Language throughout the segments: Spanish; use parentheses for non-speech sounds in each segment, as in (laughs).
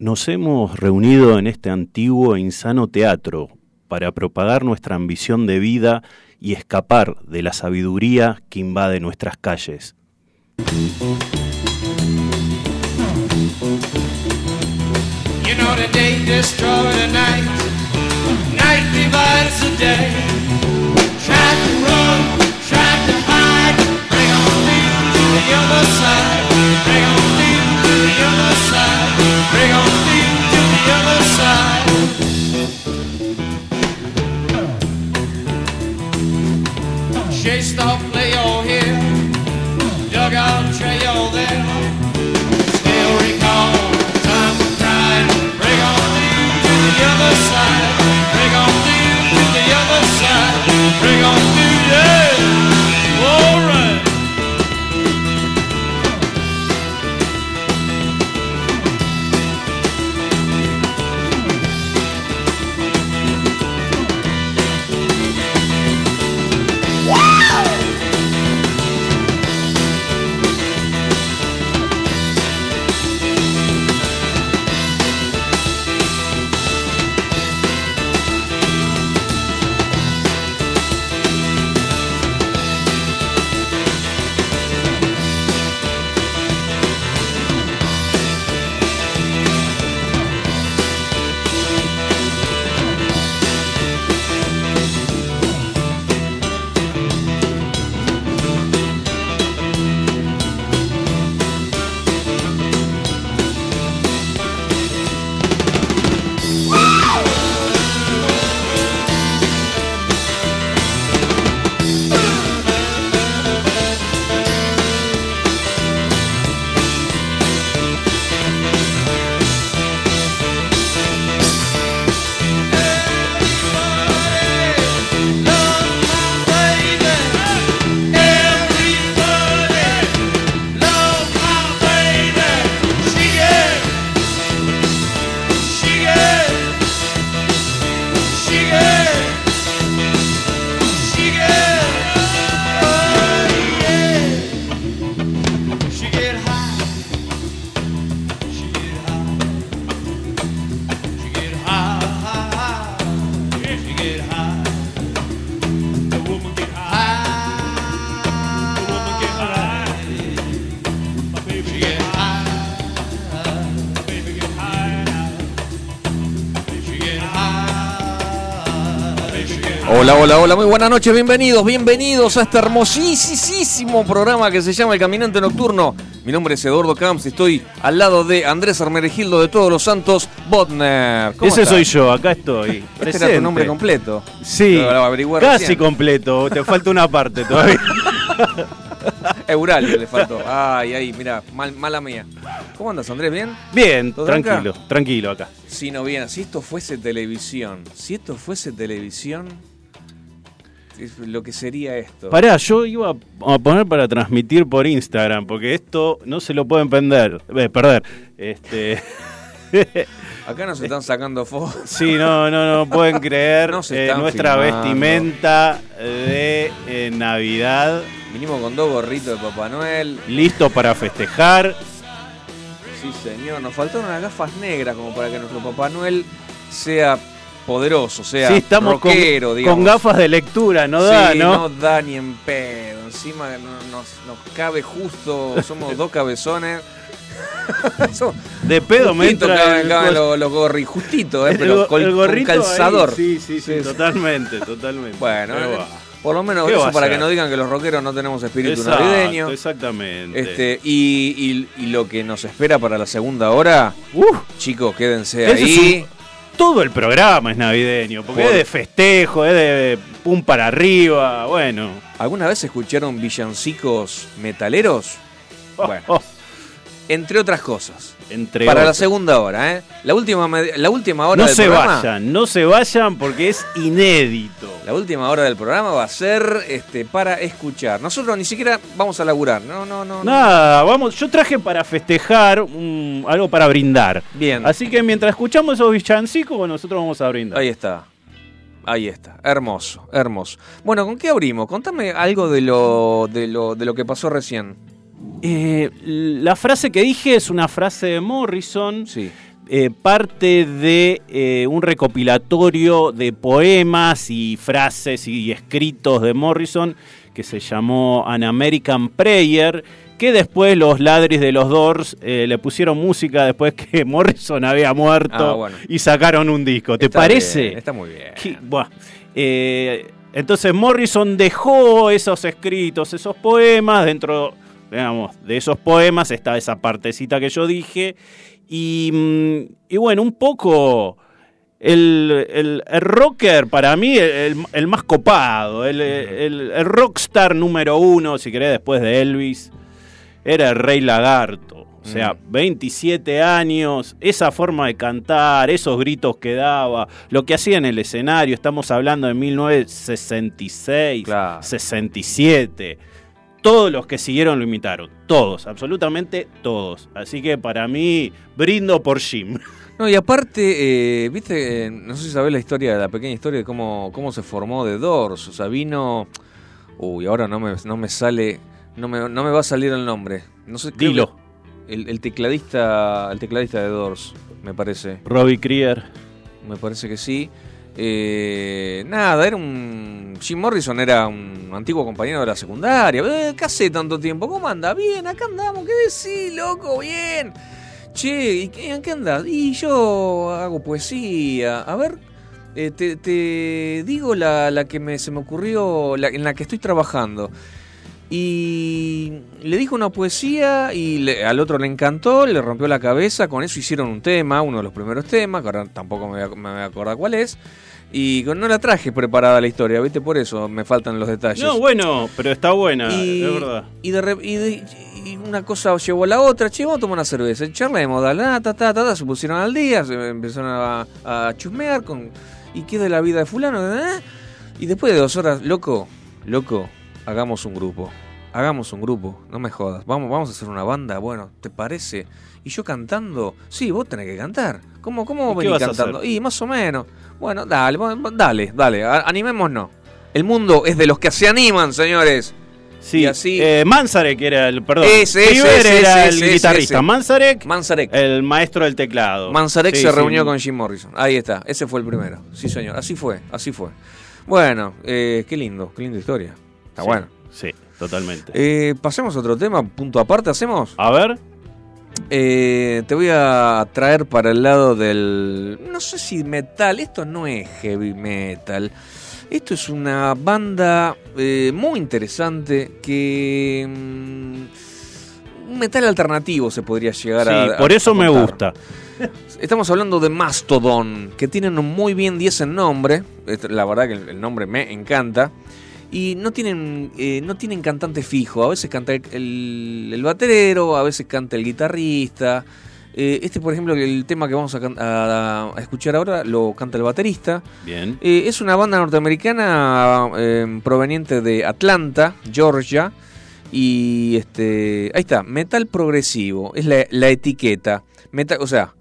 Nos hemos reunido en este antiguo e insano teatro para propagar nuestra ambición de vida y escapar de la sabiduría que invade nuestras calles. You know the day the night, night divides the day. Side. Bring on me to the other side. Chase off, play all here, dugout trail there. Still recall time of pride. Bring on me to the other side. Hola, hola, hola, muy buenas noches, bienvenidos, bienvenidos a este hermosísimo programa que se llama El Caminante Nocturno. Mi nombre es Eduardo Camps y estoy al lado de Andrés Armeregildo de Todos los Santos, Botner. ¿Cómo Ese estás? soy yo, acá estoy. (laughs) Este era tu nombre completo. Sí, casi recién. completo, te falta una parte todavía. (laughs) Euralio le faltó. Ay, ay, mira, mal, mala mía. ¿Cómo andas, Andrés? ¿Bien? Bien, ¿Todo tranquilo, tranquilo acá. Si no bien, si esto fuese televisión, si esto fuese televisión, lo que sería esto. Pará, yo iba a poner para transmitir por Instagram, porque esto no se lo pueden perder. eh, perder. Este, (laughs) Acá nos están sacando fotos. sí, no, no, no pueden (laughs) creer eh, nuestra filmando. vestimenta de eh, Navidad, Vinimos con dos gorritos de Papá Noel. listo para festejar. Sí, señor. Nos faltaron unas gafas negras como para que nuestro Papá Noel sea poderoso, sea sí, estamos con, rockero, digamos. con gafas de lectura, no da, Sí, ¿no? no da ni en pedo. Encima no- nos, nos cabe justo, somos dos cabezones. (laughs) Somos- De pedo me justito entra caben, el caben los, los gorri, justito, eh, El pero el con gorrito ahí, calzador. sí, sí, sí, Sí, sí. totalmente, totalmente. Bueno, eh, por lo menos ¿Qué va eso para que no digan que los rockeros no tenemos espíritu Exacto, navideño. Exactamente. Este, y, y- y lo que nos espera para la segunda hora, Uf, chicos, quédense ahí. Todo el programa es navideño, porque Por- es de festejo, es de pum para arriba, bueno. ¿Alguna vez escucharon villancicos metaleros? (laughs) Bueno. Entre otras cosas. Entre para la segunda hora, ¿eh? La última, la última hora No del se programa. vayan, no se vayan porque es inédito. La última hora del programa va a ser este, para escuchar. Nosotros ni siquiera vamos a laburar. No, no, no. no. Nada, vamos, yo traje para festejar algo para brindar. Bien. Así que mientras escuchamos esos villancicos, nosotros vamos a brindar. Ahí está. Ahí está. Hermoso, hermoso. Bueno, ¿con qué abrimos? Contame algo de lo, de lo, de lo que pasó recién. Eh, la frase que dije es una frase de Morrison, Sí. eh, parte de eh, un recopilatorio de poemas y frases y escritos de Morrison que se llamó An American Prayer, que después los ladris de los Doors eh, le pusieron música después que (laughs) Morrison había muerto Ah, bueno. y sacaron un disco. ¿Te Está parece? bien, está muy bien. Que- entonces Morrison dejó esos escritos, esos poemas, dentro, digamos, de esos poemas está esa partecita que yo dije, y, mm, y bueno, un poco el, el- el rocker para mí, el, el más copado, el, rockstar número uno, si querés, después de Elvis, era el Rey Lagarto. O sea, Mm. 27 años, esa forma de cantar, esos gritos que daba, lo que hacía en el escenario, estamos hablando de 1966, Claro. 67. Todos los que siguieron lo imitaron, todos, absolutamente todos. Así que para mí, brindo por Jim. (laughs) No, y aparte, eh, viste, eh, no sé si sabés la historia, la pequeña historia de cómo, cómo se formó The Doors. O sea, vino. Uy, ahora no me, no me sale. No me, no me va a salir el nombre. No sé, Dilo, El, el tecladista. El tecladista de Doors, me parece. Robbie Krieger. Me parece que sí. Eh, nada, era un. Jim Morrison era un antiguo compañero de la secundaria. Eh, ¿Qué hace tanto tiempo? ¿Cómo anda? Bien, acá andamos. ¿Qué decís, loco? Bien. Che, ¿y qué, en qué andás? Y yo hago poesía. A ver, eh, te, digo la, la que me, se me ocurrió, la- en la que estoy trabajando. Y le dijo una poesía y al otro le encantó, le rompió la cabeza, con eso hicieron un tema, uno de los primeros temas, que ahora tampoco me me voy a acordar cuál es. Y con- no la traje preparada la historia, ¿viste? Por eso me faltan los detalles. No, bueno, pero está buena, y, es verdad. y de, y de- y una cosa llevó a la otra, che, vamos a tomar una cerveza, charlemos, dale, ah, ta, ta, ta, ta, se pusieron al día, se empezaron a, a chusmear con, y qué de la vida de fulano, ¿eh? y después de dos horas, loco, loco, hagamos un grupo, hagamos un grupo, no me jodas, vamos, vamos a hacer una banda, bueno, ¿te parece? Y yo cantando, sí, vos tenés que cantar, ¿cómo, cómo ¿Y qué venís cantando? Y más o menos, bueno, dale, dale, dale, animémonos. El mundo es de los que se animan, señores. Sí, y así- eh, Manzarek era el, perdón, Ese, ese, ese, era ese, el guitarrista. Manzarek, Manzarek. el maestro del teclado. Manzarek Sí, se sí. reunió con Jim Morrison. Ahí está, ese fue el primero. Sí, señor. Así fue, así fue. Bueno, eh, qué lindo, qué linda historia. Está Sí, bueno. Sí, totalmente. Eh, pasemos a otro tema, punto aparte, ¿hacemos? a ver, Eh, te voy a traer para el lado del... No sé si metal, esto no es heavy metal. Esto es una banda eh, muy interesante que... mm, un metal alternativo se podría llegar sí, a... por eso a me gusta. (laughs) Estamos hablando de Mastodon, que tienen un muy bien 10 en nombre. La verdad que el nombre me encanta. Y no tienen, eh, no tienen cantante fijo. A veces canta el, el- el baterero, a veces canta el guitarrista. Eh, este, por ejemplo, el tema que vamos a, a- a escuchar ahora lo canta el baterista. Bien. Eh, es una banda norteamericana proveniente de Atlanta, Georgia. Y este, ahí está, metal progresivo, es la, la etiqueta. Metal, o sea,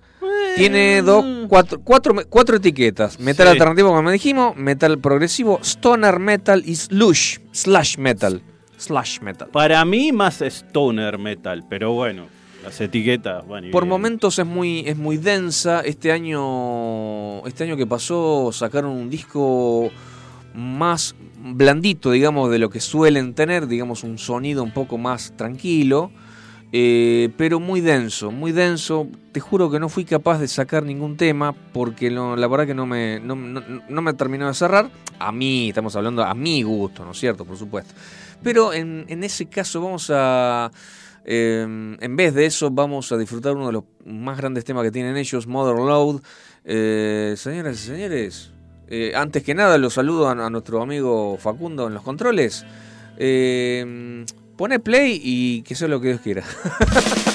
tiene dos, cuatro, cuatro, cuatro etiquetas. Metal Sí. alternativo, como dijimos, metal progresivo, stoner metal y slush, slash metal. Slash metal. Para mí más stoner metal, pero bueno, las etiquetas van y Por momentos es muy, es muy densa. Este año, este año que pasó sacaron un disco más blandito, digamos, de lo que suelen tener, digamos, un sonido un poco más tranquilo, eh, pero muy denso, muy denso. Te juro que no fui capaz de sacar ningún tema porque la verdad que no me, no, me terminó de cerrar. A mí, estamos hablando a mi gusto, ¿no es cierto? Por supuesto. Pero en, ese caso vamos a... eh, en vez de eso vamos a disfrutar uno de los más grandes temas que tienen ellos, Mother Load. Eh, señoras y señores, eh, antes que nada los saludo a, a nuestro amigo Facundo en los controles. Pone play y que sea lo que Dios quiera. (laughs)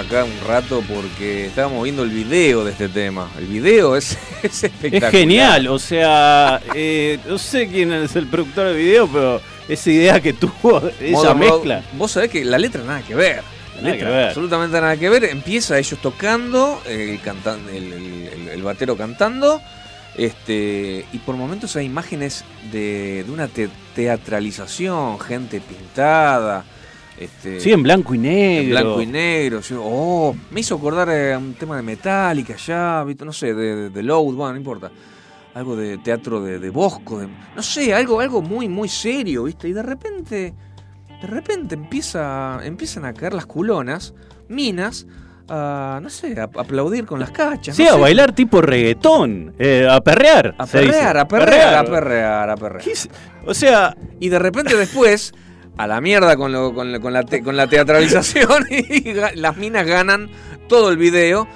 acá un rato porque estábamos viendo el video de este tema. El video es, (laughs) es espectacular. Es genial, o sea, eh, no sé quién es el productor del video, pero esa idea que tuvo, esa mezcla. Vos sabés que la letra nada que ver. La Nada letra que ver. absolutamente nada que ver. Empieza ellos tocando, el, cantan, el, el- el- el batero cantando. Este, y por momentos hay imágenes de, de una te- teatralización, gente pintada. Este, Sí, en blanco y negro. en blanco y negro. yo- oh, me hizo acordar eh, a un tema de Metallica ya, no sé, de, de, de Load, bueno, no importa. Algo de teatro de, de Bosco, de- no sé, algo, algo muy, muy serio, ¿viste? Y de repente, de repente empieza, empiezan a caer las culonas, minas, a, no sé, a, aplaudir con las cachas. Sí, no a sé. bailar tipo reggaetón, eh, a perrear. A perrear, a perrear, a perrear, a perrear. O sea, Y de repente después, (laughs) a la mierda con, lo- con, lo- con la, te- con la teatralización, (laughs) y las minas ganan todo el video.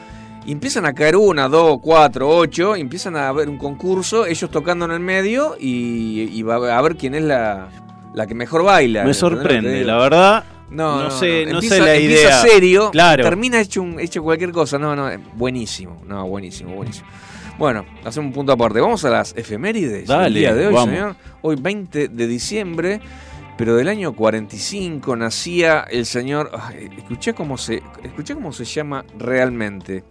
Y empiezan a caer una, dos, cuatro, ocho, y empiezan a haber un concurso, ellos tocando en el medio, y, y va a ver quién es la, la que mejor baila. Me ¿entendés lo que te sorprende, la verdad. No, no no, sé, no, Empieza, sé la empieza idea. serio, Claro. termina hecho, un, hecho cualquier cosa. No, no, buenísimo. No, buenísimo, buenísimo. Bueno, hacemos un punto aparte. Vamos a las efemérides. Dale, el día de hoy, vamos. señor. Hoy 20 de diciembre, pero del año 45 nacía el señor. escuché cómo se, escuché cómo se llama realmente.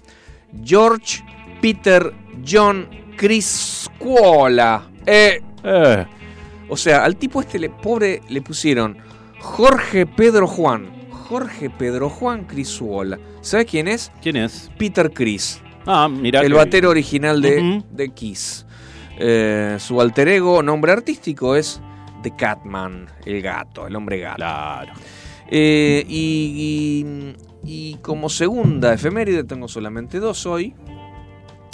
George Peter John Criscuola. Eh, Eh, o sea, al tipo este le, pobre le pusieron Jorge Pedro Juan. Jorge Pedro Juan Crisuola. ¿Sabes quién es? ¿Quién es? Peter Chris, Ah, mira. el batero original de, Ujú. de Kiss. Eh, su alter ego, nombre artístico es The Catman, el gato, el hombre gato. Claro. Eh, y, y- y como segunda efeméride, tengo solamente dos hoy.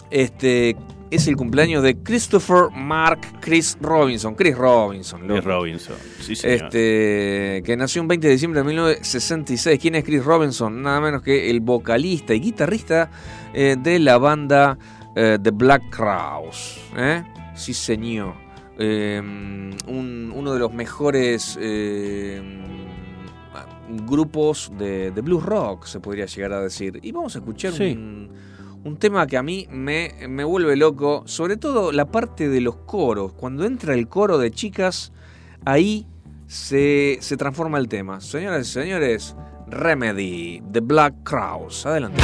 Este es el cumpleaños de Christopher Mark Chris Robinson. Chris Robinson, Chris. Robinson. Sí, señor. Este, que nació un 20 de diciembre de 1966. ¿Quién es Chris Robinson? Nada menos que el vocalista y guitarrista eh, de la banda eh, The Black Crowes. Sí, señor. Eh, un- uno de los mejores eh, grupos de, de blues rock, se podría llegar a decir. Y vamos a escuchar Sí. un, un tema que a mí me, me vuelve loco, sobre todo la parte de los coros. Cuando entra el coro de chicas, ahí se, se transforma el tema. Señoras y señores, Remedy, The Black Crowes. Adelante.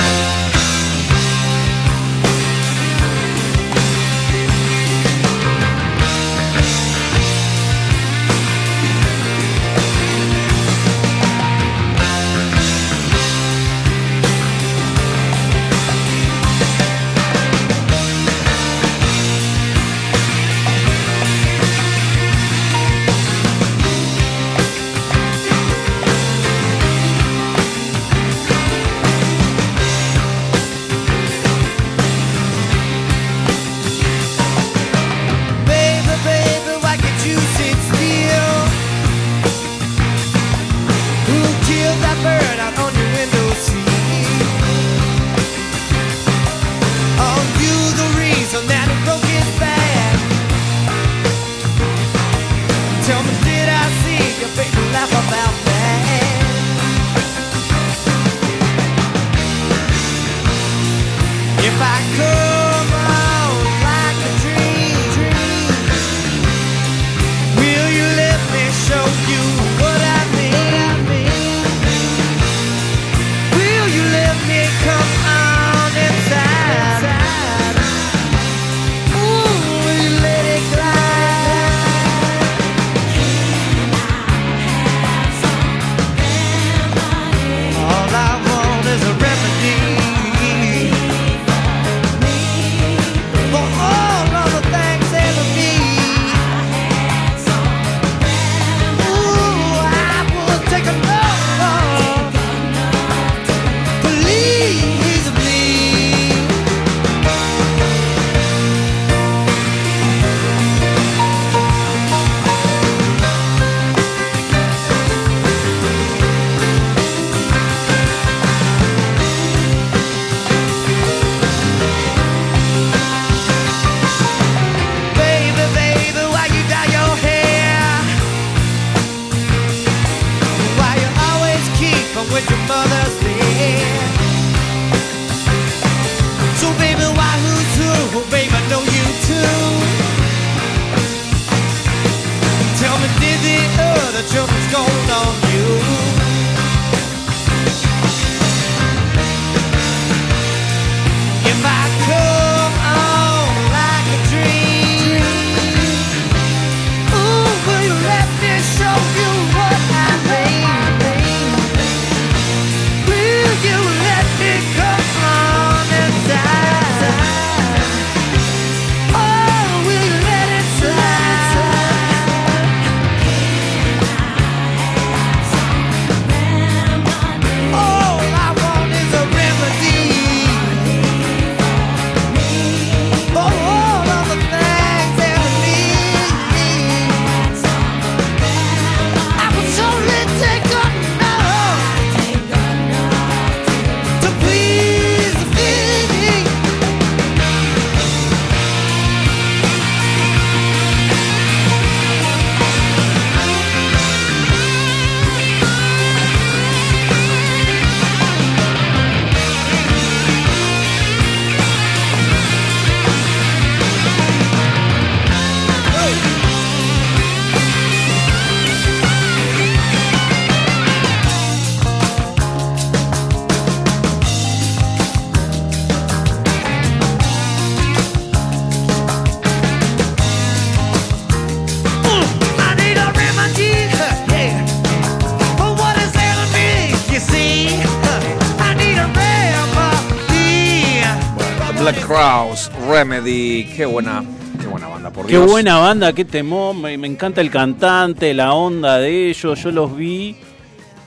Qué buena, qué buena banda, por Qué Dios. buena banda, qué temón. Me, me encanta el cantante, la onda de ellos. Yo los vi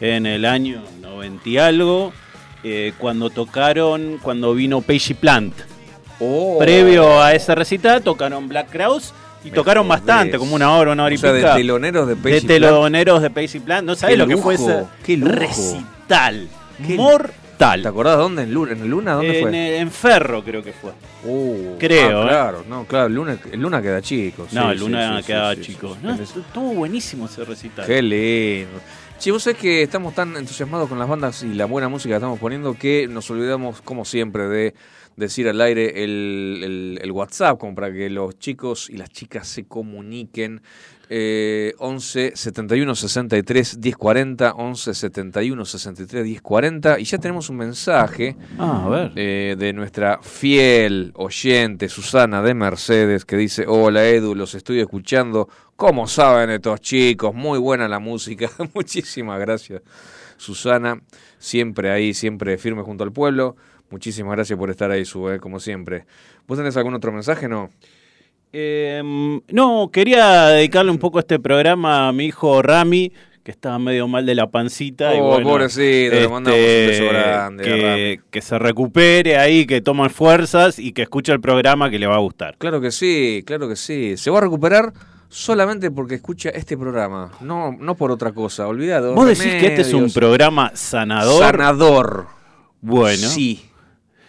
en el año 90 y algo, eh, cuando tocaron, cuando vino Pagey Plant. Oh. Previo a ese recital, tocaron Black Crowes y Me tocaron bastante, como una hora, una hora y O sea, de pica. teloneros de de Pagey Plant. teloneros de Pagey Plant. No sabés Qué lo que fue ese qué lujo. recital. Qué- ¿Te acordás dónde? ¿En Luna? ¿En el Luna? ¿Dónde en, fue? en Ferro creo que fue. Uh, creo, ah, ¿eh? claro, no, claro, el Luna, Luna queda chico. No, sí, el Luna sí, sí, quedaba sí, sí, chico. No, estuvo buenísimo ese recital. Qué lindo. Che, vos sabés que estamos tan entusiasmados con las bandas y la buena música que estamos poniendo que nos olvidamos, como siempre, de decir al aire el, el- el WhatsApp, como para que los chicos y las chicas se comuniquen. Eh, 11 71 63 10 40, 11 71 63 10 40. Y ya tenemos un mensaje Ah, a ver. eh, de nuestra fiel oyente Susana de Mercedes que dice, hola Edu, los estoy escuchando, ¿cómo saben estos chicos? Muy buena la música, (laughs) muchísimas gracias Susana, siempre ahí, siempre firme junto al pueblo, muchísimas gracias por estar ahí, Sube, como siempre. ¿Vos tenés algún otro mensaje, no? Eh, no, quería dedicarle un poco este programa a mi hijo Rami, que estaba medio mal de la pancita. y Oh, bueno, pobrecito, le mandamos un beso grande a que, que se recupere ahí, que tome fuerzas y que escuche el programa que le va a gustar. Claro que sí, claro que sí, se va a recuperar solamente porque escucha este programa, no, no por otra cosa, olvidado. ¿Vos decís que este es un programa sanador? Sanador. Bueno. Sí.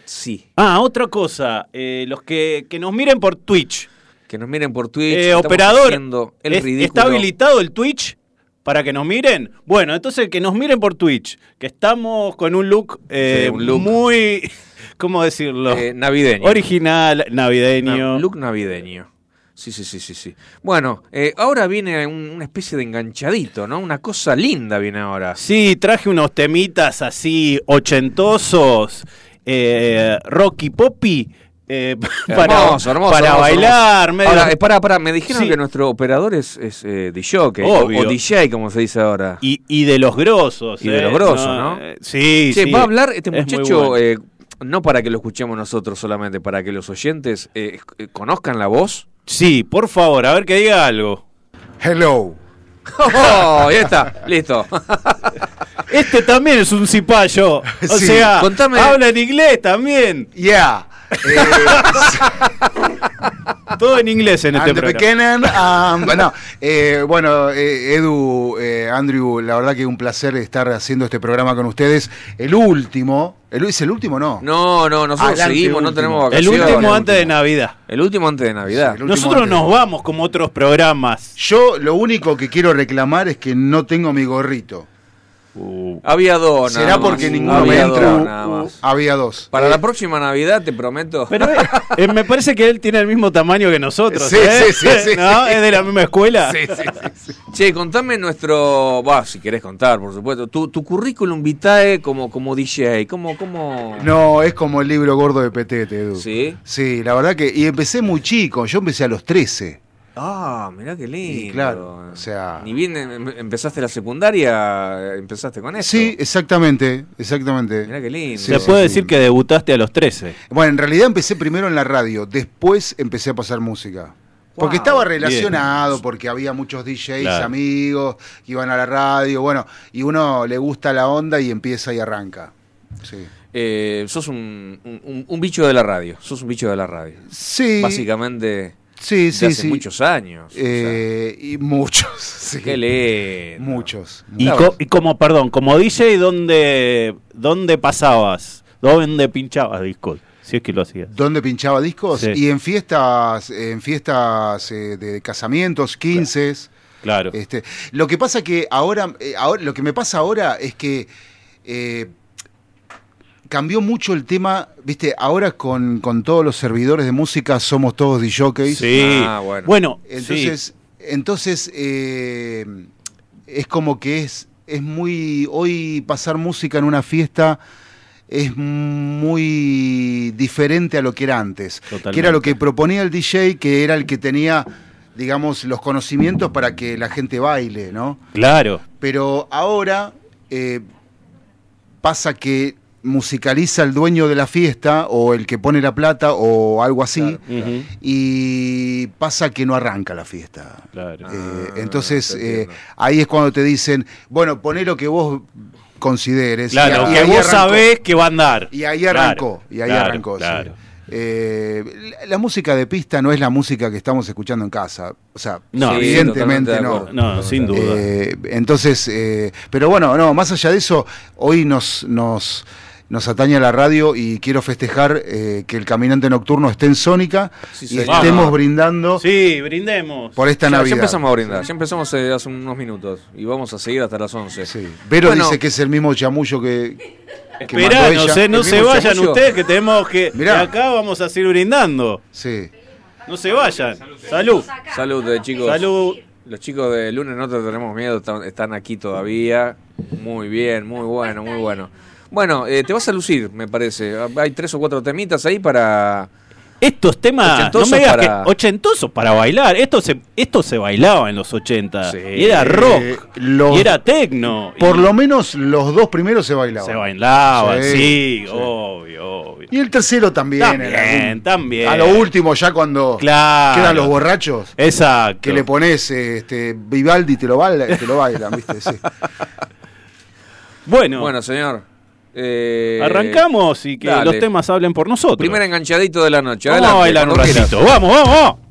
Sí. Ah, otra cosa, eh, los que, que nos miren por Twitch. Que nos miren por Twitch. Eh, operador, haciendo el ¿es- ridículo. ¿está habilitado el Twitch para que nos miren? Bueno, entonces que nos miren por Twitch, que estamos con un look, eh, Sí, un look. muy, (laughs) ¿cómo decirlo? Eh, navideño. Original, navideño. Na- look navideño. Sí, sí, sí, sí, sí. Bueno, eh, ahora viene un- una especie de enganchadito, ¿no? Una cosa linda viene ahora. Sí, traje unos temitas así ochentosos, eh, rocky poppy, eh, (laughs) para, Hermoso, hermoso, para hermoso, bailar. medio- Ahora, eh, pará, me dijeron Sí. que nuestro operador es, es eh, DJ, o, o DJ, como se dice ahora. y, y de los grosos. Y de eh, los grosos, ¿no? Eh, Sí, Che, sí. va a hablar este Es muchacho, bueno. eh, no para que lo escuchemos nosotros solamente, para que los oyentes eh, eh, conozcan la voz. Sí, por favor, a ver que diga algo. Hello. (laughs) ¡Oh! Ya está, listo. Este también es un cipallo. O (laughs) Sí, sea, contame- habla en inglés también. Yeah. Eh, Todo en inglés en este programa. um, (laughs) bueno, eh, bueno, eh, Edu, eh, Andrew, la verdad que un placer estar haciendo este programa con ustedes. El último, el, ¿es el último no? No, no, nosotros Adelante, seguimos, no tenemos El vacaciones. último antes de último. Navidad. El último antes de Navidad. Sí, el Nosotros nos vamos como otros programas. Yo lo único que quiero reclamar es que no tengo mi gorrito. Había dos, nada ¿Será más. porque ninguno Había me dos, entra? nada más. Había dos. Para Eh, la próxima Navidad, te prometo. Pero eh, (laughs) eh, me parece que él tiene el mismo tamaño que nosotros. Sí, ¿eh? sí, sí, sí. (laughs) ¿No? Es de la misma escuela. Sí, sí, sí, sí. Che, contame nuestro. Va, si querés contar, por supuesto. Tu, tu currículum vitae como, como DJ. ¿Cómo, cómo... No, es como el libro gordo de Petete, Edu. ¿Sí? Sí, la verdad que. Y empecé muy chico, yo empecé a los 13. Ah, mirá qué lindo. Y claro, o sea- Ni bien em- empezaste la secundaria, empezaste con eso. Sí, exactamente, exactamente. Mirá qué lindo. Sí, Se sí, puede sí. decir que debutaste a los 13. Bueno, en realidad empecé primero en la radio, después empecé a pasar música. Porque Wow, estaba relacionado, porque había muchos DJs Claro. amigos que iban a la radio, bueno, y uno le gusta la onda y empieza y arranca. Sí. Eh, sos un, un- un bicho de la radio. Sos un bicho de la radio. Sí. Básicamente, Sí, de sí, hace sí. muchos años. o sea, Eh, y muchos. (laughs) sí. qué lindo. Muchos. Y, Claro. co- y como, perdón, como DJ, ¿dónde, ¿dónde pasabas? ¿Dónde pinchabas discos? Si es que lo hacías. ¿Dónde pinchaba discos? Sí. Y en fiestas, en fiestas eh, de casamientos, 15. Claro. Este, lo que pasa que ahora, eh, ahora, lo que me pasa ahora es que eh, cambió mucho el tema, viste, ahora con, con todos los servidores de música somos todos DJs. Sí. Ah, bueno. bueno, Entonces, sí. entonces eh, es como que es, es muy, hoy pasar música en una fiesta es muy diferente a lo que era antes. Totalmente. Que era lo que proponía el DJ, que era el que tenía, digamos, los conocimientos para que la gente baile, ¿no? Claro. Pero ahora eh, pasa que musicaliza el dueño de la fiesta o el que pone la plata o algo así y pasa que no arranca la fiesta. claro. Eh, Ah, entonces te eh, ahí es cuando te dicen, bueno, poné lo que vos consideres. Claro, y, que ahí vos arrancó. sabés que va a andar. Y ahí Claro, arrancó, y ahí claro, arrancó. sí. Claro. Eh, la, la música de pista no es la música que estamos escuchando en casa. O sea, No, evidentemente no. No, sin duda. Eh, entonces, eh, pero bueno, no, más allá de eso, hoy nos, nos, nos atañe a la radio y quiero festejar eh, que el caminante nocturno esté en Sónica Sí, y señor. estemos Vamos. brindando Sí, brindemos. por esta Ya, ya Navidad. empezamos a brindar, ya empezamos eh, hace unos minutos y vamos a seguir hasta las 11. Sí. Vero Bueno. dice que es el mismo chamullo que, que Esperá, mandó no, ella. se, no ¿El se vayan chamullo? ustedes que tenemos que... Mirá. de acá vamos a seguir brindando. Sí. No se vayan. Salud. Salud, eh, chicos. Salud. Los chicos de lunes no te tenemos miedo, están, están aquí todavía. Muy bien, muy bueno, muy bueno. Bueno, eh, te vas a lucir, me parece. Hay tres o cuatro temitas ahí para... Estos temas, no me digas para- que ochentosos para bailar. Esto se, esto se bailaba en los 80. Sí. Y era rock. Eh, los- y era tecno. Por y lo menos los dos primeros se bailaban. se bailaba, Sí, sí, sí. obvio, obvio. Y el tercero también. También, algún- también. A lo último, ya cuando Claro. quedan los borrachos, Exacto. que le pones este, Vivaldi y te lo, baila, te lo bailan, ¿viste? Sí. (laughs) Bueno, Bueno, señor. Eh, arrancamos y que dale. los temas hablen por nosotros. Primer enganchadito de la noche. Vamos a bailar un quieras. ratito. Vamos, vamos, vamos.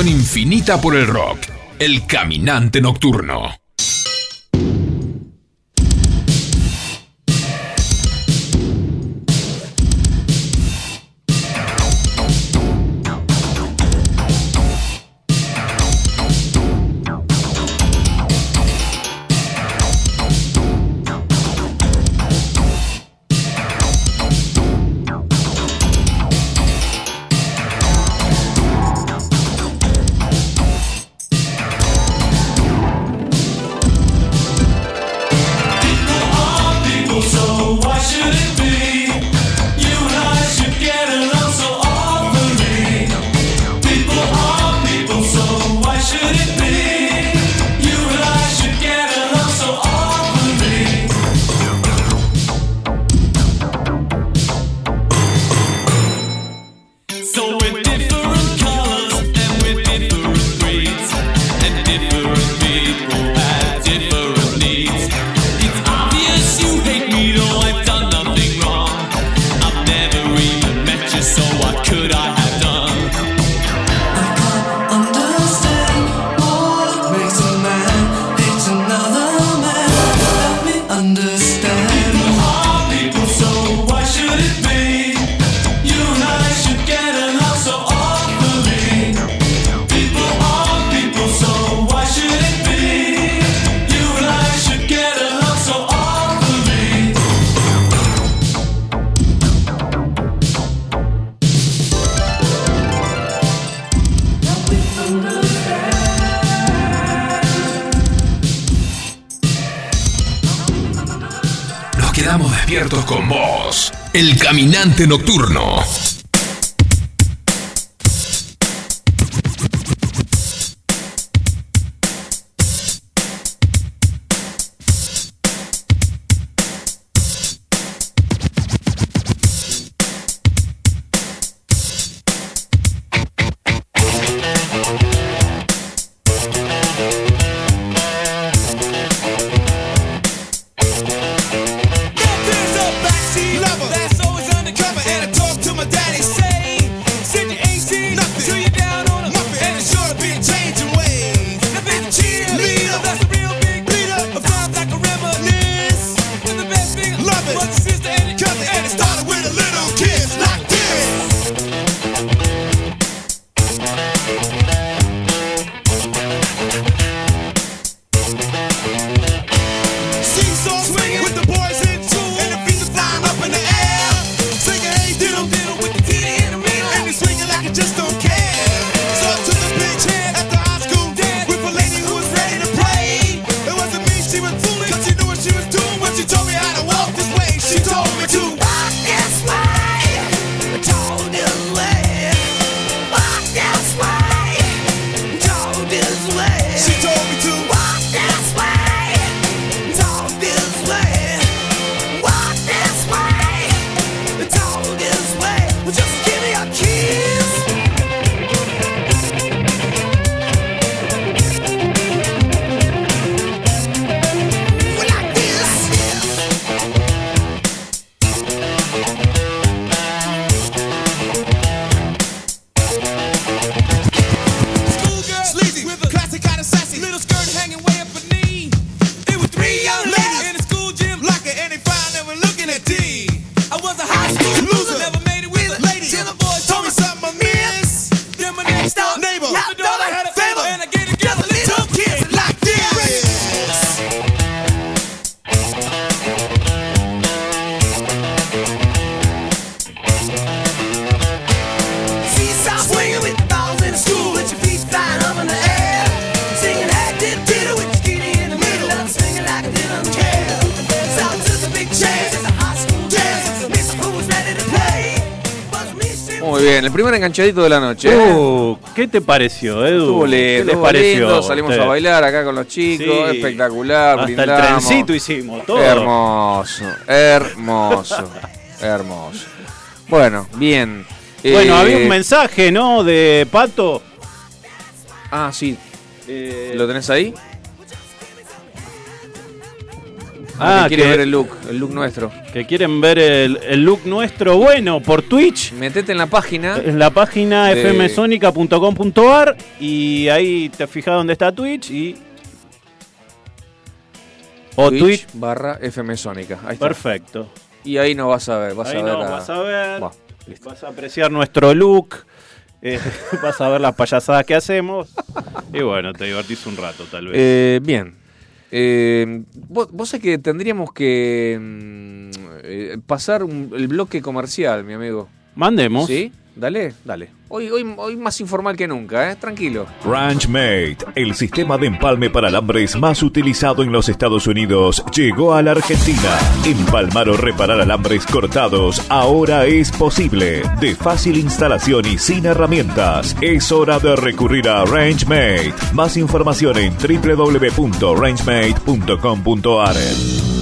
Infinita por el rock. El caminante nocturno. Caminante nocturno. El enganchadito de la noche. ¿eh? Uh, ¿Qué te pareció, Edu? Estuvo lindo, ¿Qué les pareció? lindo, salimos a bailar acá con los chicos, Sí. espectacular, Hasta el brindamos. trencito hicimos, todo. Hermoso, hermoso, (laughs) hermoso. Bueno, bien. Bueno, Eh, había un mensaje, ¿no? De Pato. Ah, sí, Eh, ¿lo tenés ahí? Ah, quiere que- ver el look, el look nuestro. que quieren ver el, el look nuestro bueno por Twitch. Metete en la página. En la página De- fmsonica.com.ar y ahí te fijas dónde está Twitch y. O Twitch, Twitch. barra FM Sónica. Ahí está. Perfecto. Y ahí no vas a ver, vas ahí a ver. no, a- vas a ver. Buah, listo. Vas a apreciar nuestro look. eh, (laughs) vas a ver las payasadas que hacemos. Y bueno, te divertís un rato, tal vez. Eh, bien. Eh, vos, vos sabés que tendríamos que mm, eh, pasar un- el bloque comercial, mi amigo. Mandemos. ¿Sí? Dale, dale. Hoy, hoy, hoy más informal que nunca, ¿eh? Tranquilo. RanchMate, el sistema de empalme para alambres más utilizado en los Estados Unidos, llegó a la Argentina. Empalmar o reparar alambres cortados ahora es posible. De fácil instalación y sin herramientas. Es hora de recurrir a RangeMate. Más información en www.rangemate.com.ar.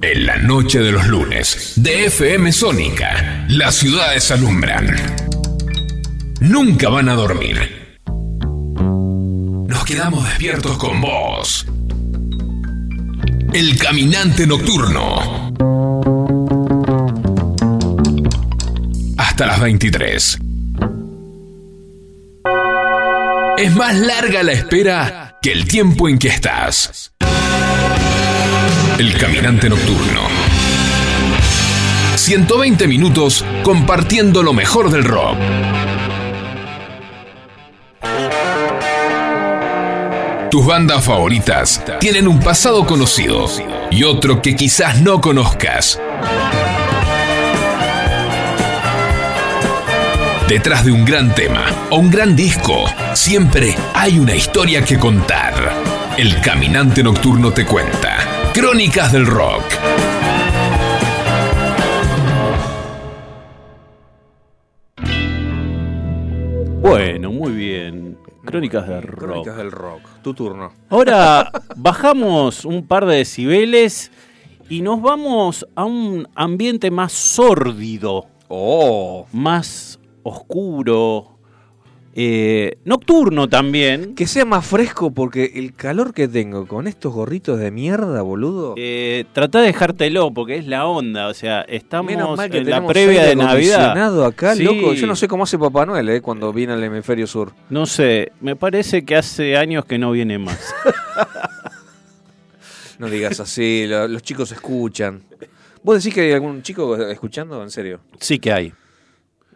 En la noche de los lunes, de FM Sónica, las ciudades alumbran. Nunca van a dormir. Nos quedamos despiertos con vos. El caminante nocturno. Hasta las 23. Es más larga la espera que el tiempo en que estás. El caminante nocturno. 120 minutos compartiendo lo mejor del rock. Tus bandas favoritas tienen un pasado conocido y otro que quizás no conozcas. Detrás de un gran tema o un gran disco, siempre hay una historia que contar. El Caminante Nocturno te cuenta. Crónicas del Rock. Bueno, muy bien. Crónicas del rock. Crónicas del rock. Tu turno. Ahora (laughs) bajamos un par de decibeles y nos vamos a un ambiente más sórdido, Oh. más oscuro, eh, nocturno también. Que sea más fresco porque el calor que tengo con estos gorritos de mierda, boludo. Eh, tratá de dejártelo porque es la onda, o sea, estamos Menos mal que en la previa de Navidad. acá, Sí. loco. Yo no sé cómo hace Papá Noel, eh, cuando viene al hemisferio sur. No sé, me parece que hace años que no viene más. (laughs) No digas así, lo- los chicos escuchan. ¿Vos decís que hay algún chico escuchando? En serio. sí que hay.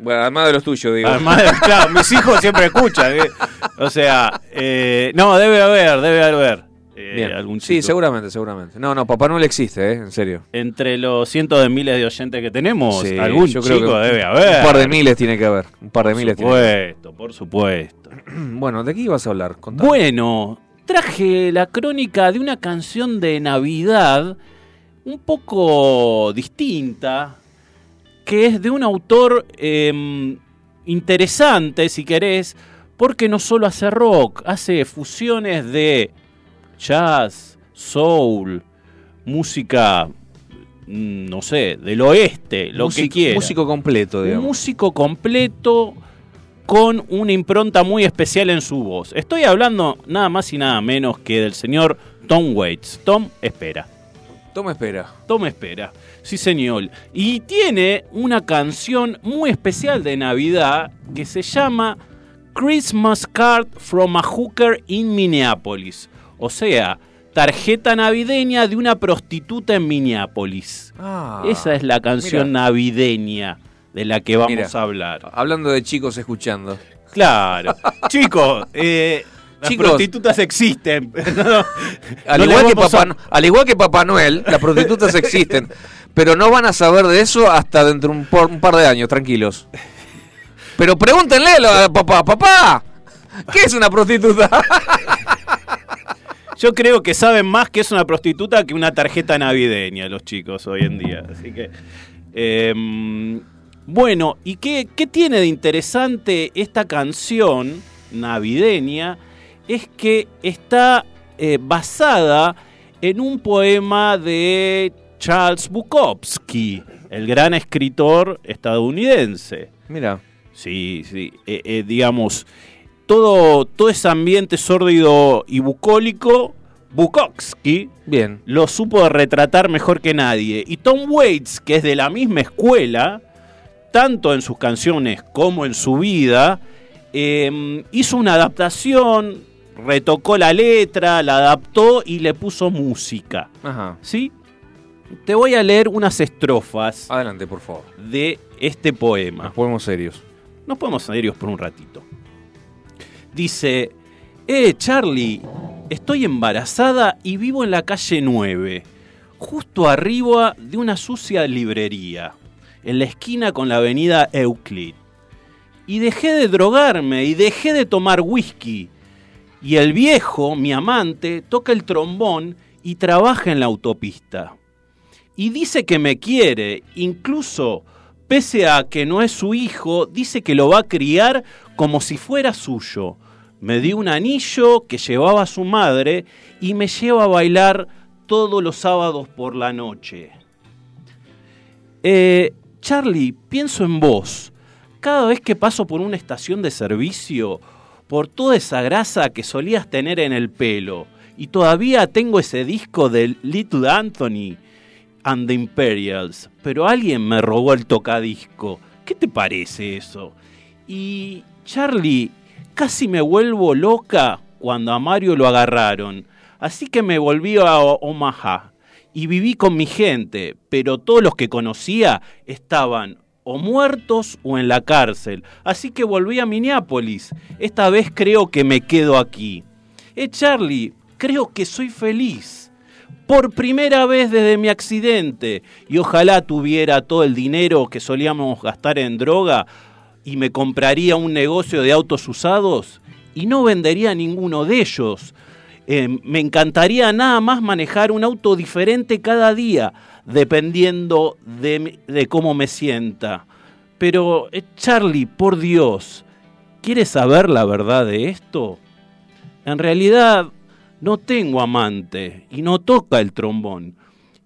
Bueno, además de los tuyos, digo. Además, claro, mis hijos siempre escuchan. ¿eh? O sea, eh, no, debe haber, debe haber. eh, Bien. algún sí, seguramente, seguramente. No, no, Papá Noel existe, ¿eh? En serio. Entre los cientos de miles de oyentes que tenemos, Sí, algún yo creo chico que debe haber. Un par de miles tiene que haber. Un par de Por miles tiene que haber. supuesto, por supuesto. (clears throat) Bueno, ¿de qué ibas a hablar? Contame. Bueno, traje la crónica de una canción de Navidad un poco distinta, que es de un autor em, interesante, si querés, porque no solo hace rock, hace fusiones de jazz, soul, música, mm, no sé, del oeste, lo que quiera. Músico completo, Un digamos. músico completo con una impronta muy especial en su voz. Estoy hablando nada más y nada menos que del señor Tom Waits. Tom espera. Toma espera. Tom espera. Sí, señor. Y tiene una canción muy especial de Navidad que se llama Christmas Card from a Hooker in Minneapolis. O sea, tarjeta navideña de una prostituta en Minneapolis. Ah, Esa es la canción mira. navideña de la que vamos Mira. a hablar. Hablando de chicos escuchando. Claro. (laughs) Chicos, eh, las Chicos. prostitutas existen. (laughs) Al, No igual que a- Papá, al igual que Papá Noel, las prostitutas (laughs) existen. Pero no van a saber de eso hasta dentro de un, por- un par de años, tranquilos. Pero pregúntenle a papá, papá, ¿qué es una prostituta? (laughs) Yo creo que saben más que es una prostituta que una tarjeta navideña los chicos hoy en día. Así que. eh, bueno, ¿y qué, qué tiene de interesante esta canción navideña? Es que está eh, basada en un poema de Charles Bukowski, el gran escritor estadounidense. Mira, Sí, sí. eh, eh, digamos, todo, todo ese ambiente sórdido y bucólico, Bukowski bien. lo supo retratar mejor que nadie. Y Tom Waits, que es de la misma escuela, tanto en sus canciones como en su vida, eh, hizo una adaptación, retocó la letra, la adaptó y le puso música. Ajá. ¿Sí? Te voy a leer unas estrofas Adelante, por favor. de este poema. Nos ponemos serios. Nos podemos serios por un ratito. Dice, eh, Charlie, estoy embarazada y vivo en la calle 9, justo arriba de una sucia librería, en la esquina con la avenida Euclid. Y dejé de drogarme y dejé de tomar whisky. Y el viejo, mi amante, toca el trombón y trabaja en la autopista. Y dice que me quiere, incluso pese a que no es su hijo, dice que lo va a criar como si fuera suyo. Me dio un anillo que llevaba su madre y me lleva a bailar todos los sábados por la noche. Eh, Charlie, pienso en vos. Cada vez que paso por una estación de servicio, por toda esa grasa que solías tener en el pelo, y todavía tengo ese disco de Little Anthony and the Imperials, pero alguien me robó el tocadisco ¿Qué te parece eso? Y Charlie, casi me vuelvo loca cuando a Mario lo agarraron. Así que me volví a Omaha y viví con mi gente, pero todos los que conocía estaban o muertos o en la cárcel. Así que volví a Minneapolis. Esta vez creo que me quedo aquí. Eh, Charlie, creo que soy feliz. Por primera vez desde mi accidente. Y ojalá tuviera todo el dinero que solíamos gastar en droga y me compraría un negocio de autos usados y no vendería ninguno de ellos. Eh, me encantaría nada más manejar un auto diferente cada día, dependiendo de, cómo me sienta. Pero, eh, Charlie, por Dios, ¿quieres saber la verdad de esto? En realidad, no tengo amante y no toca el trombón.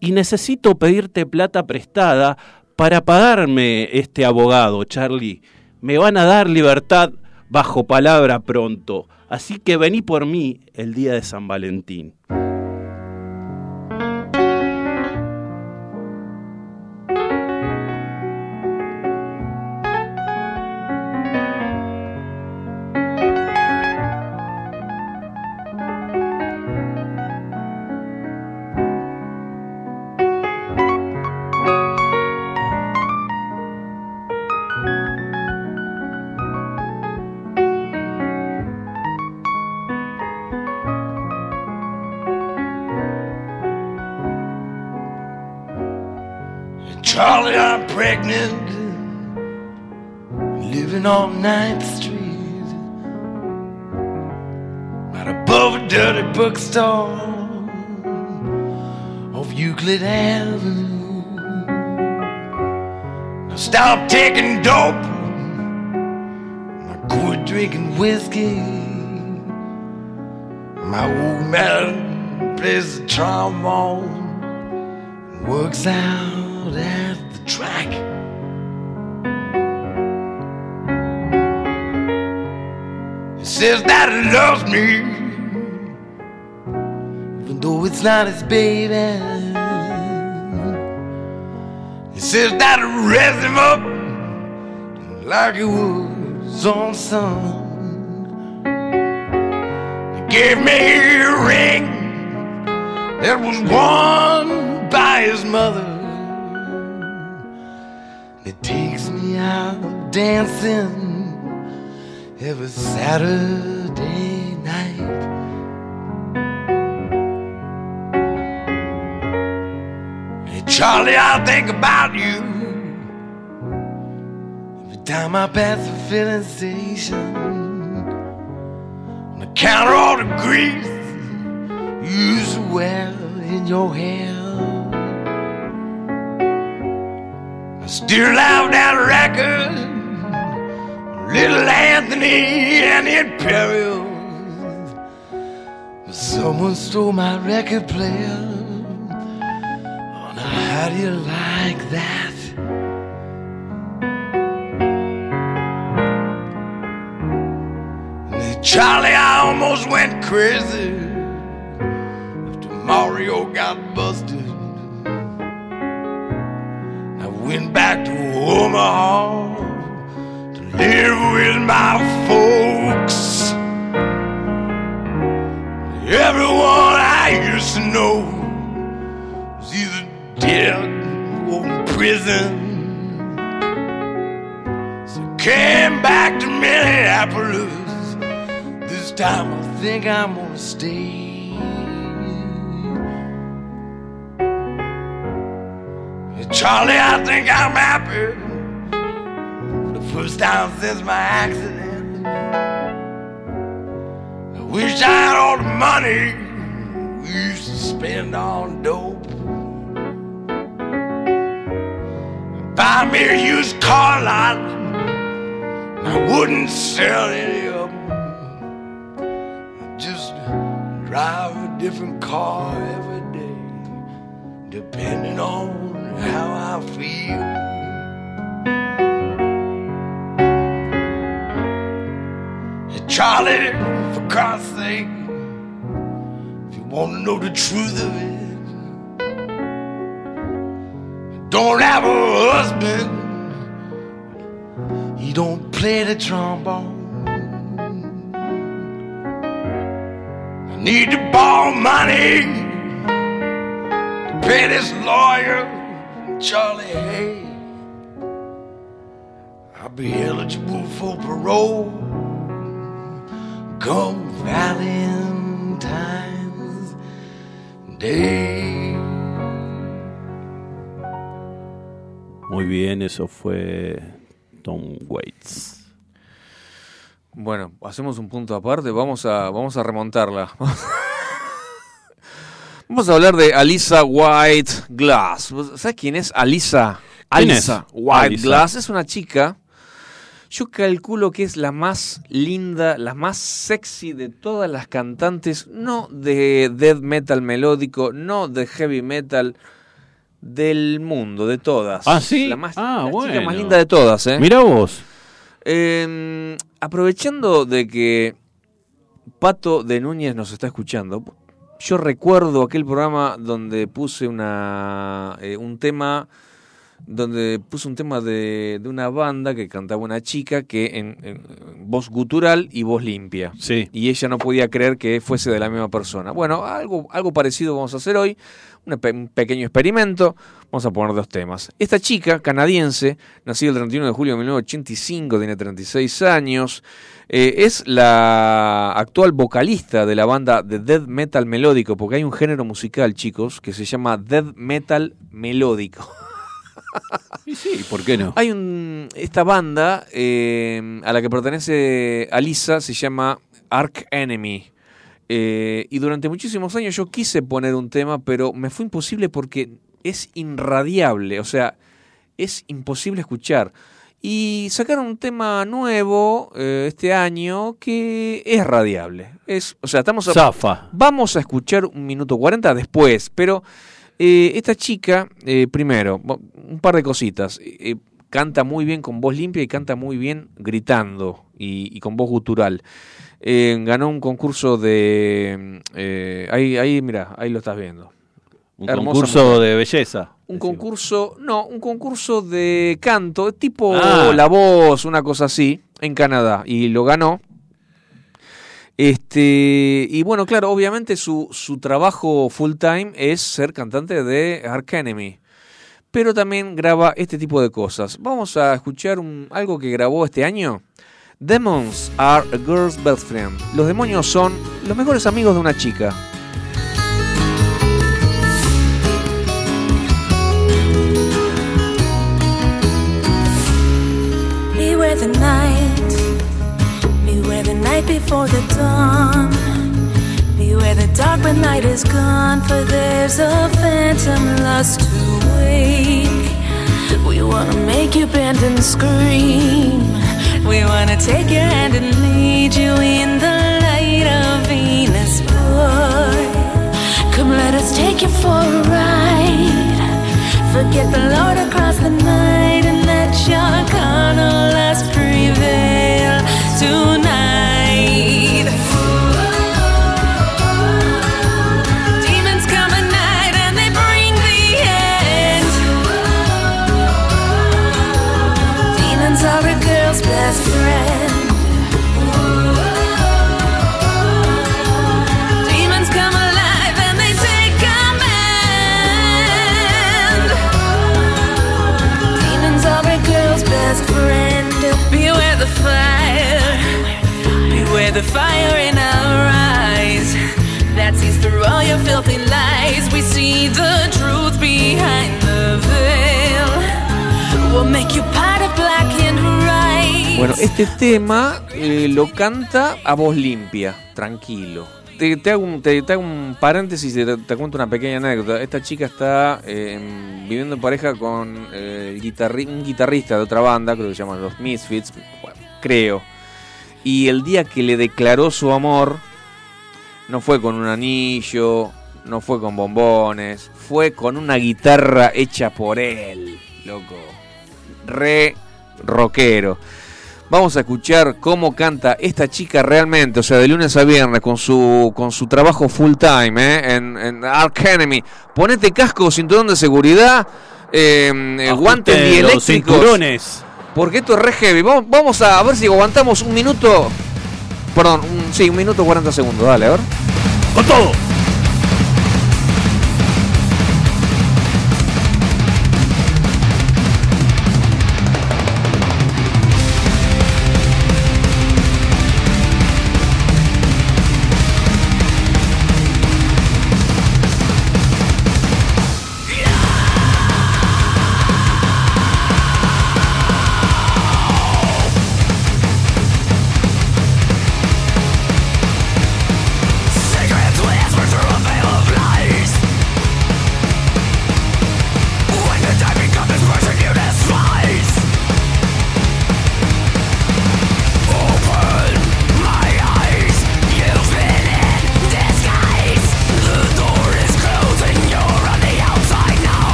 Y necesito pedirte plata prestada para pagarme este abogado, Charlie. Me van a dar libertad bajo palabra pronto. Así que vení por mí el día de San Valentín. Bookstore off Euclid Avenue. Now stop taking dope, I quit drinking whiskey. My old man plays the trombone works out at the track. Says that he loves me, though it's not his baby. He says that he raised him up like he was on son. He gave me a ring that was worn by his mother. It takes me out dancing every Saturday Charlie, I think about you every time I pass the filling station. On the counter, all the grease to wear in your hair. I still have that record, Little Anthony and the Imperials. But someone stole my record player. How do you like that? Charlie, I almost went crazy after Mario got busted. I went back to Omaha to live with my folks. Everyone I used to know dead or prison. So came back to Minneapolis. This time I think I'm gonna stay. Charlie, I think I'm happy. For the first time since my accident. I wish I had all the money we used to spend on dope. Buy me a used car lot. I wouldn't sell any of them. I'd just drive a different car every day depending on how I feel. Charlie, for God's sake, if you want to know the truth of it, don't have a husband He don't play the trombone. I need to borrow money to pay this lawyer, Charlie Hay. I'll be eligible for parole come Valentine's Day. Muy bien, eso fue Tom Waits. Bueno, hacemos un punto aparte, vamos a, vamos a remontarla. (laughs) Vamos a hablar de Alisa White Glass. ¿Sabes quién es Alisa? ¿Quién Alisa es? White Alisa. Glass es una chica. Yo calculo que es la más linda, la más sexy de todas las cantantes, no de death metal melódico, no de heavy metal, del mundo, de todas. Ah, ¿sí? La, más, Ah, la chica más linda de todas, ¿eh? Mira vos. Eh, aprovechando de que Pato de Núñez nos está escuchando, yo recuerdo aquel programa donde puse una eh, un tema donde puse un tema de, de una banda que cantaba una chica que en, en voz gutural y voz limpia. Sí. Y ella no podía creer que fuese de la misma persona. Bueno, algo, algo parecido vamos a hacer hoy, un, pe- un pequeño experimento. Vamos a poner dos temas. Esta chica canadiense, nacida el 31 de julio de 1985, tiene 36 años, eh, es la actual vocalista de la banda de death metal melódico, porque hay un género musical, chicos, que se llama death metal melódico. (laughs) (laughs) Y sí, ¿por qué no? Hay un esta banda eh, a la que pertenece Alisa se llama Ark Enemy. Eh, y durante muchísimos años yo quise poner un tema, pero me fue imposible porque es irradiable, o sea, es imposible escuchar. Y sacaron un tema nuevo eh, este año que es radiable. Es, o sea, estamos a- Zafa. Vamos a escuchar un minuto 40 después, pero eh, esta chica, eh, primero, un par de cositas. Eh, eh, canta muy bien con voz limpia y canta muy bien gritando y, y con voz gutural. Eh, ganó un concurso de... eh, ahí, ahí, mira, ahí lo estás viendo. Un concurso mujer. de belleza. Un decimos. concurso, no, un concurso de canto, tipo Ah. La Voz, una cosa así, en Canadá, y lo ganó. Este, y bueno, claro, obviamente su, su trabajo full time es ser cantante de Ark Enemy. Pero también graba este tipo de cosas. Vamos a escuchar algo que grabó este año. Demons are a girl's best friend. Los demonios son los mejores amigos de una chica. Before the dawn. Beware the dark when night is gone, for there's a phantom lust to wake. We wanna make you bend and scream. We wanna take your hand and lead you in the light of Venus, boy. Come, let us take you for a ride. Forget the Lord across the night and let your carnal lust prevail tonight. The fire in our eyes. That sees through all your filthy lies. We see the truth behind the veil. We'll make you part of black and white. Bueno, este tema eh, lo canta a voz limpia, tranquilo. Te, te hago, un, te, te hago un paréntesis y te, cuento una pequeña anécdota. Esta chica está eh, en- viviendo en pareja con eh, guitarri- un guitarrista de otra banda, creo que se llaman los Misfits, bueno, creo. Y el día que le declaró su amor, no fue con un anillo, no fue con bombones, fue con una guitarra hecha por él, loco. Re rockero. Vamos a escuchar cómo canta esta chica realmente, o sea, de lunes a viernes, con su, con su trabajo full time ¿eh? en, en Ark Enemy. Ponete casco, cinturón de seguridad, eh, eh, guantes dieléctricos. cinturones. Porque esto es re heavy. Vamos, vamos a, ver si aguantamos un minuto. Perdón, un- sí, un minuto 40 segundos. Dale, a ver. ¡Con todo!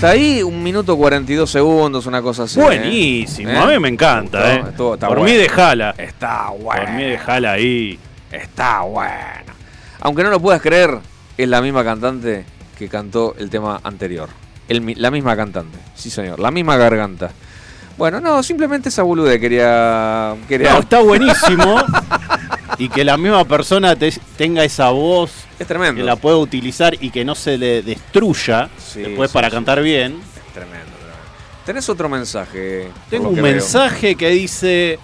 Hasta ahí un minuto 42 segundos, una cosa así. ¿eh? Buenísimo, ¿Eh? a mí me encanta, ¿eh? estuvo- está Por bueno. mí dejala. Está bueno. Por mí dejala ahí. Está bueno. Aunque no lo puedas creer, es la misma cantante que cantó el tema anterior. El la misma cantante, sí señor, la misma garganta. Bueno, no, simplemente esa bolude quería... quería No, está buenísimo. (laughs) y que la misma persona te- tenga esa voz Es tremendo. que la pueda utilizar y que no se le destruya Sí, después sí, para sí. cantar bien. Es tremendo, tremendo. Tenés otro mensaje. Tengo un que veo. mensaje que dice,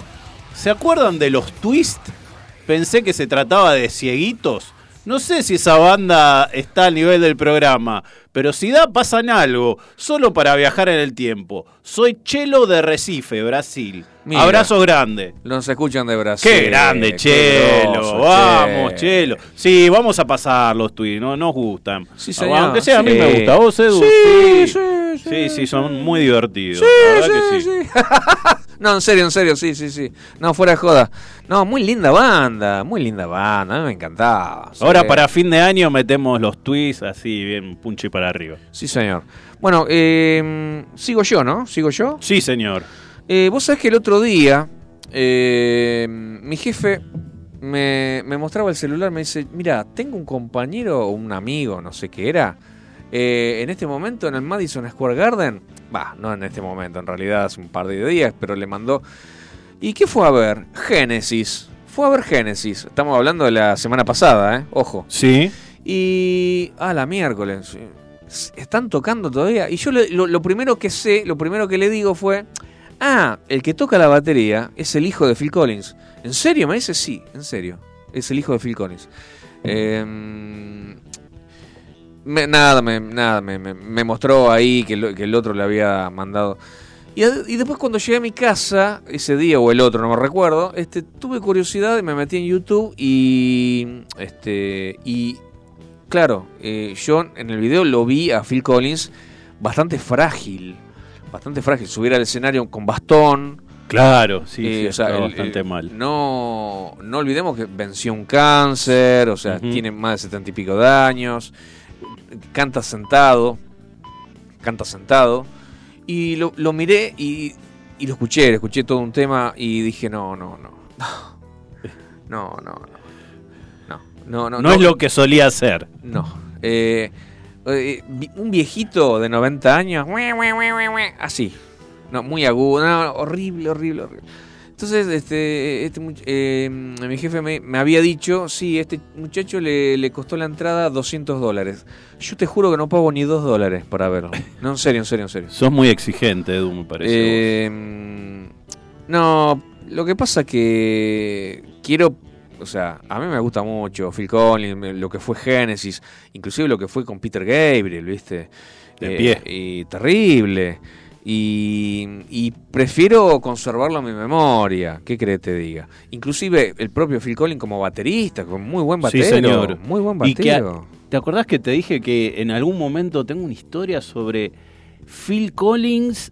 ¿se acuerdan de los Twist? Pensé que se trataba de cieguitos. No sé si esa banda está al nivel del programa, pero si da, pasan algo, solo para viajar en el tiempo. Soy Chelo de Recife, Brasil. Mira. Abrazos grandes. Nos escuchan de Brasil. Qué grande, qué Chelo. grosso, vamos, che. Chelo. Sí, vamos a pasar los tweets, no nos gustan. Sí, señor. Aunque sea, a mí Sí. me gusta. ¿Vos, Edu? Sí, sí, sí, sí, sí. son muy divertidos. la verdad que sí. (laughs) No, en serio, en serio, sí, sí, sí. No, fuera de joda. No, muy linda banda, muy linda banda, a mí me encantaba. sí. Ahora para fin de año metemos los tweets así bien punchi para arriba. Sí, señor. Bueno, eh, sigo yo, ¿no? ¿Sigo yo? Sí, señor. Eh, Vos sabés que el otro día eh, mi jefe me, me mostraba el celular, me dice, mira, tengo un compañero o un amigo, no sé qué era, eh, en este momento en el Madison Square Garden, va, no en este momento, en realidad hace un par de días, pero le mandó... ¿Y qué fue a ver? Génesis. Fue a ver Génesis. Estamos hablando de la semana pasada, ¿eh? Ojo. Sí. Y. Ah, la miércoles. Están tocando todavía. Y yo le- lo, lo primero que sé, lo primero que le digo fue. Ah, el que toca la batería es el hijo de Phil Collins. ¿En serio? Me dice sí, en serio. Es el hijo de Phil Collins. Em, me- nada, me, nada me, me- mostró ahí que, lo- que el otro le había mandado. Y, y después cuando llegué a mi casa, ese día o el otro, no me recuerdo, este, tuve curiosidad y me metí en YouTube y, este, y claro, eh, yo en el video lo vi a Phil Collins bastante frágil, bastante frágil, subir al escenario con bastón. Claro, sí, eh, sí, o sea, está el- bastante el- mal. No, no olvidemos que venció un cáncer, o sea, tiene más de setenta y pico de años, canta sentado, canta sentado, y lo, lo miré y, y, lo escuché, lo escuché todo un tema y dije, no, no, no, (laughs) no, no, no. No, no, no, no es lo que solía hacer. No. Eh, eh, un viejito de 90 años, así. No, muy agudo, no, horrible, horrible, horrible. Entonces, este, este eh, mi jefe me, me había dicho, sí, este muchacho le, le costó la entrada 200 dólares. Yo te juro que no pago ni 2 dólares para verlo. No, en serio, en serio, en serio. Sos muy exigente, Edu, me parece. Eh, no, lo que pasa que quiero, o sea, a mí me gusta mucho Phil Collins, lo que fue Genesis, inclusive lo que fue con Peter Gabriel, ¿viste? De pie. Y terrible. Y, y, prefiero conservarlo en mi memoria, ¿qué crees te diga? Inclusive el propio Phil Collins como baterista, con muy buen batero, sí, señor. muy buen batero. ¿Te acordás que te dije que en algún momento tengo una historia sobre Phil Collins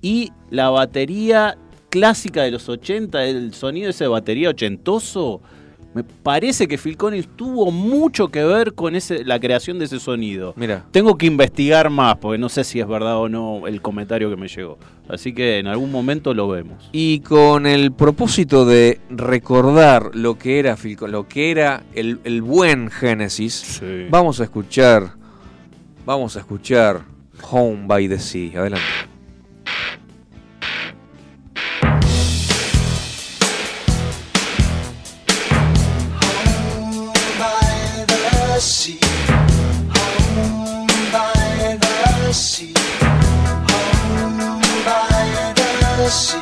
y la batería clásica de los 80, el sonido de esa batería ochentoso? Me parece que Phil Collins tuvo mucho que ver con la creación de ese sonido. Mira. Tengo que investigar más, porque no sé si es verdad o no el comentario que me llegó. Así que en algún momento lo vemos. Y con el propósito de recordar lo que era Phil, lo que era el, buen Génesis, vamos a escuchar. Vamos a escuchar Home by the Sea. Adelante. she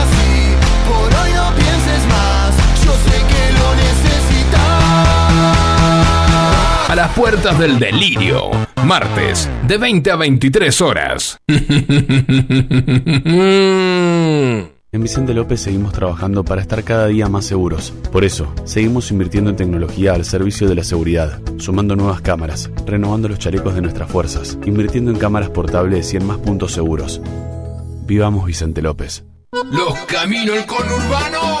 A las puertas del delirio, martes, de 20 a 23 horas. En Vicente López seguimos trabajando para estar cada día más seguros. Por eso, seguimos invirtiendo en tecnología al servicio de la seguridad, sumando nuevas cámaras, renovando los chalecos de nuestras fuerzas, invirtiendo en cámaras portables y en más puntos seguros. Vivamos Vicente López. Los caminos del conurbano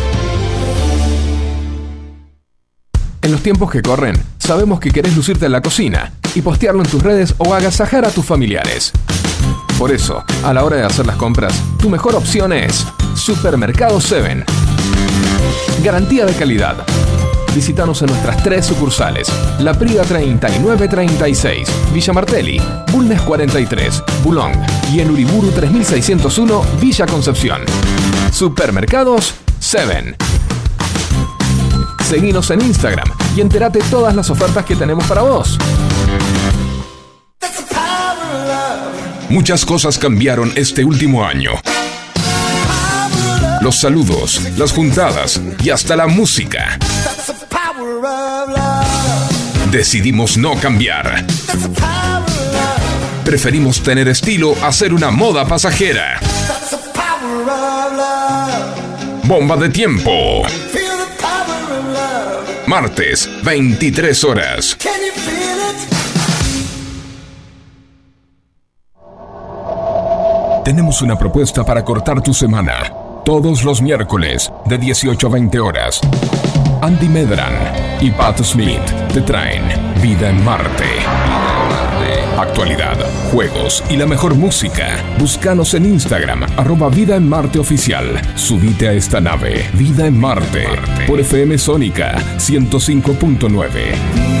En los tiempos que corren, sabemos que querés lucirte en la cocina y postearlo en tus redes o agasajar a tus familiares. Por eso, a la hora de hacer las compras, tu mejor opción es Supermercado 7. Garantía de calidad. Visítanos en nuestras tres sucursales: La Prida 3936, Villa Martelli, Bulnes 43, Bulong y en Uriburu 3601, Villa Concepción. Supermercados 7. Seguinos en Instagram y entérate todas las ofertas que tenemos para vos. Muchas cosas cambiaron este último año. Los saludos, las juntadas y hasta la música. Decidimos no cambiar. Preferimos tener estilo a ser una moda pasajera. Bomba de tiempo. Martes, 23 horas. Tenemos una propuesta para cortar tu semana. Todos los miércoles, de 18 a 20 horas. Andy Medran y Pat Smith te traen Vida en Marte. Actualidad, juegos y la mejor música. Búscanos en Instagram, arroba Vida en Marte Oficial. Subite a esta nave, Vida en Marte, por FM Sónica 105.9.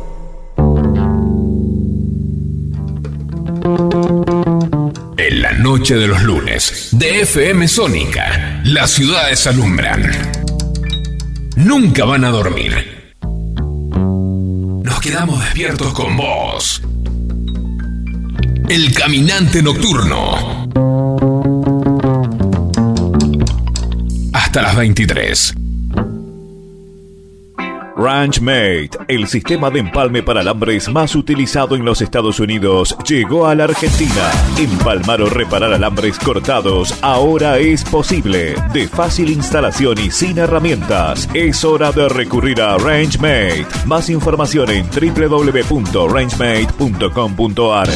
Noche de los lunes, de FM Sónica, las ciudades alumbran. Nunca van a dormir. Nos quedamos despiertos con vos. El caminante nocturno. Hasta las 23. Ranchmate, el sistema de empalme para alambres más utilizado en los Estados Unidos, llegó a la Argentina. Empalmar o reparar alambres cortados ahora es posible. De fácil instalación y sin herramientas. Es hora de recurrir a Rangemate. Más información en www.rangemate.com.ar.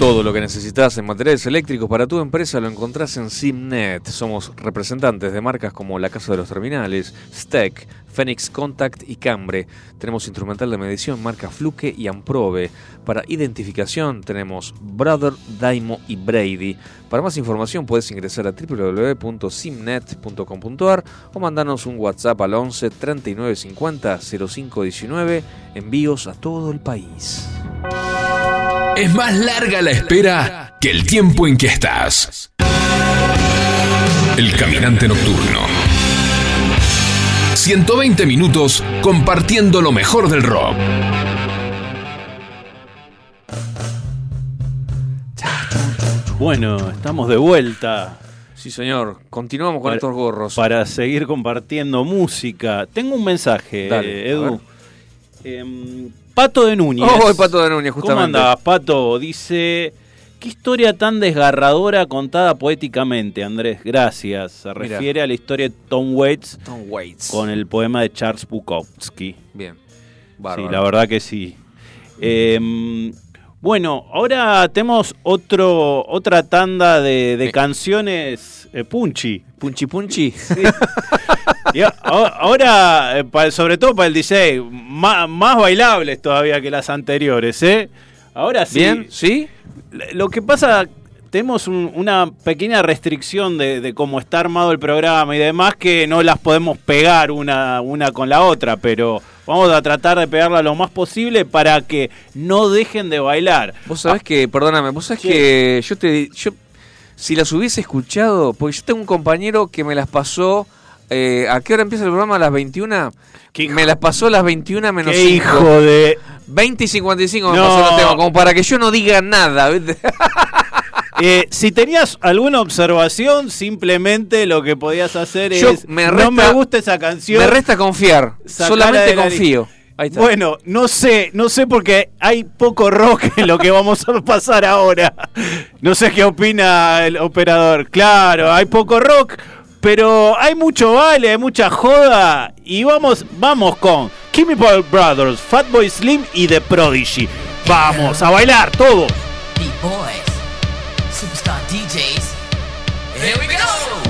Todo lo que necesitas en materiales eléctricos para tu empresa lo encontrás en Simnet. Somos representantes de marcas como La Casa de los Terminales, Steck, Phoenix Contact y Cambre. Tenemos instrumental de medición marca Fluke y Amprobe. Para identificación tenemos Brother, Daimo y Brady. Para más información puedes ingresar a www.simnet.com.ar o mandarnos un WhatsApp al 11 39 50 05 19. Envíos a todo el país. Es más larga la espera que el tiempo en que estás. El caminante nocturno. 120 minutos compartiendo lo mejor del rock. Bueno, estamos de vuelta Sí, señor. Continuamos con Para- estos gorros. para seguir compartiendo música. Tengo un mensaje, Dale, eh, Edu. Em, Pato de Núñez. Oh, Pato de Núñez, ¿Cómo justamente. andás, Pato? Dice, qué historia tan desgarradora contada poéticamente, Andrés. Gracias. Se refiere a la historia de Tom Waits Tom Waits. con el poema de Charles Bukowski. Bien. Sí, la verdad que sí. Em, bueno, ahora tenemos otro, otra tanda de, de Eh. canciones eh, punchy. Punchi Punchi. (laughs) Y a- ahora, eh, pa- sobre todo para el DJ, más, más bailables todavía que las anteriores, ¿eh? Ahora sí. Bien, ¿sí? Lo que pasa, tenemos un- una pequeña restricción de, de cómo está armado el programa y demás, que no las podemos pegar una, una con la otra, pero vamos a tratar de pegarla lo más posible para que no dejen de bailar. Vos sabés que, perdóname, vos sabés Sí. que yo te. Yo, si las hubiese escuchado, porque yo tengo un compañero que me las pasó. Eh, ¿A qué hora empieza el programa? ¿A las 21? ¿Qué hijo- me las pasó a las 21 menos ¡Qué 5. hijo de...! 20 y 55 me No. pasó el tema, como para que yo no diga nada. ¿viste? (laughs) Eh, si tenías alguna observación, simplemente lo que podías hacer Yo es... me no resta- me gusta esa canción. me resta confiar. Solamente confío. Ahí está. Bueno, no sé, no sé porque hay poco rock en lo que vamos a pasar ahora. No sé qué opina el operador. Claro, hay poco rock, pero hay mucho baile, hay mucha joda y vamos, vamos con Chemical Brothers, Fatboy Slim y The Prodigy. Vamos a bailar todo. Beat Boys, Superstar DJs. Here we go.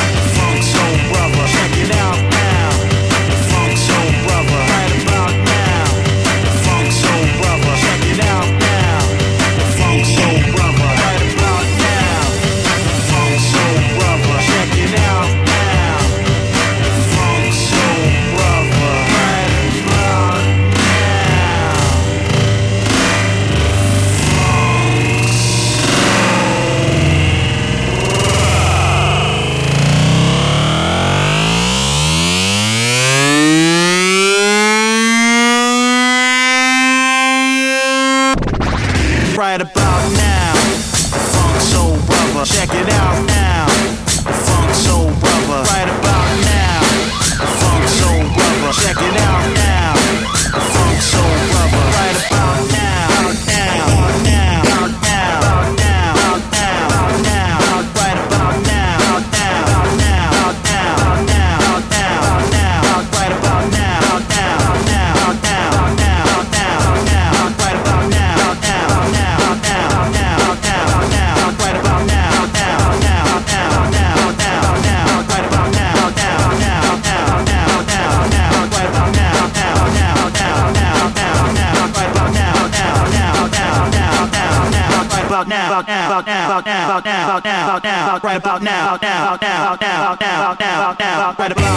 now, now, now, now, right about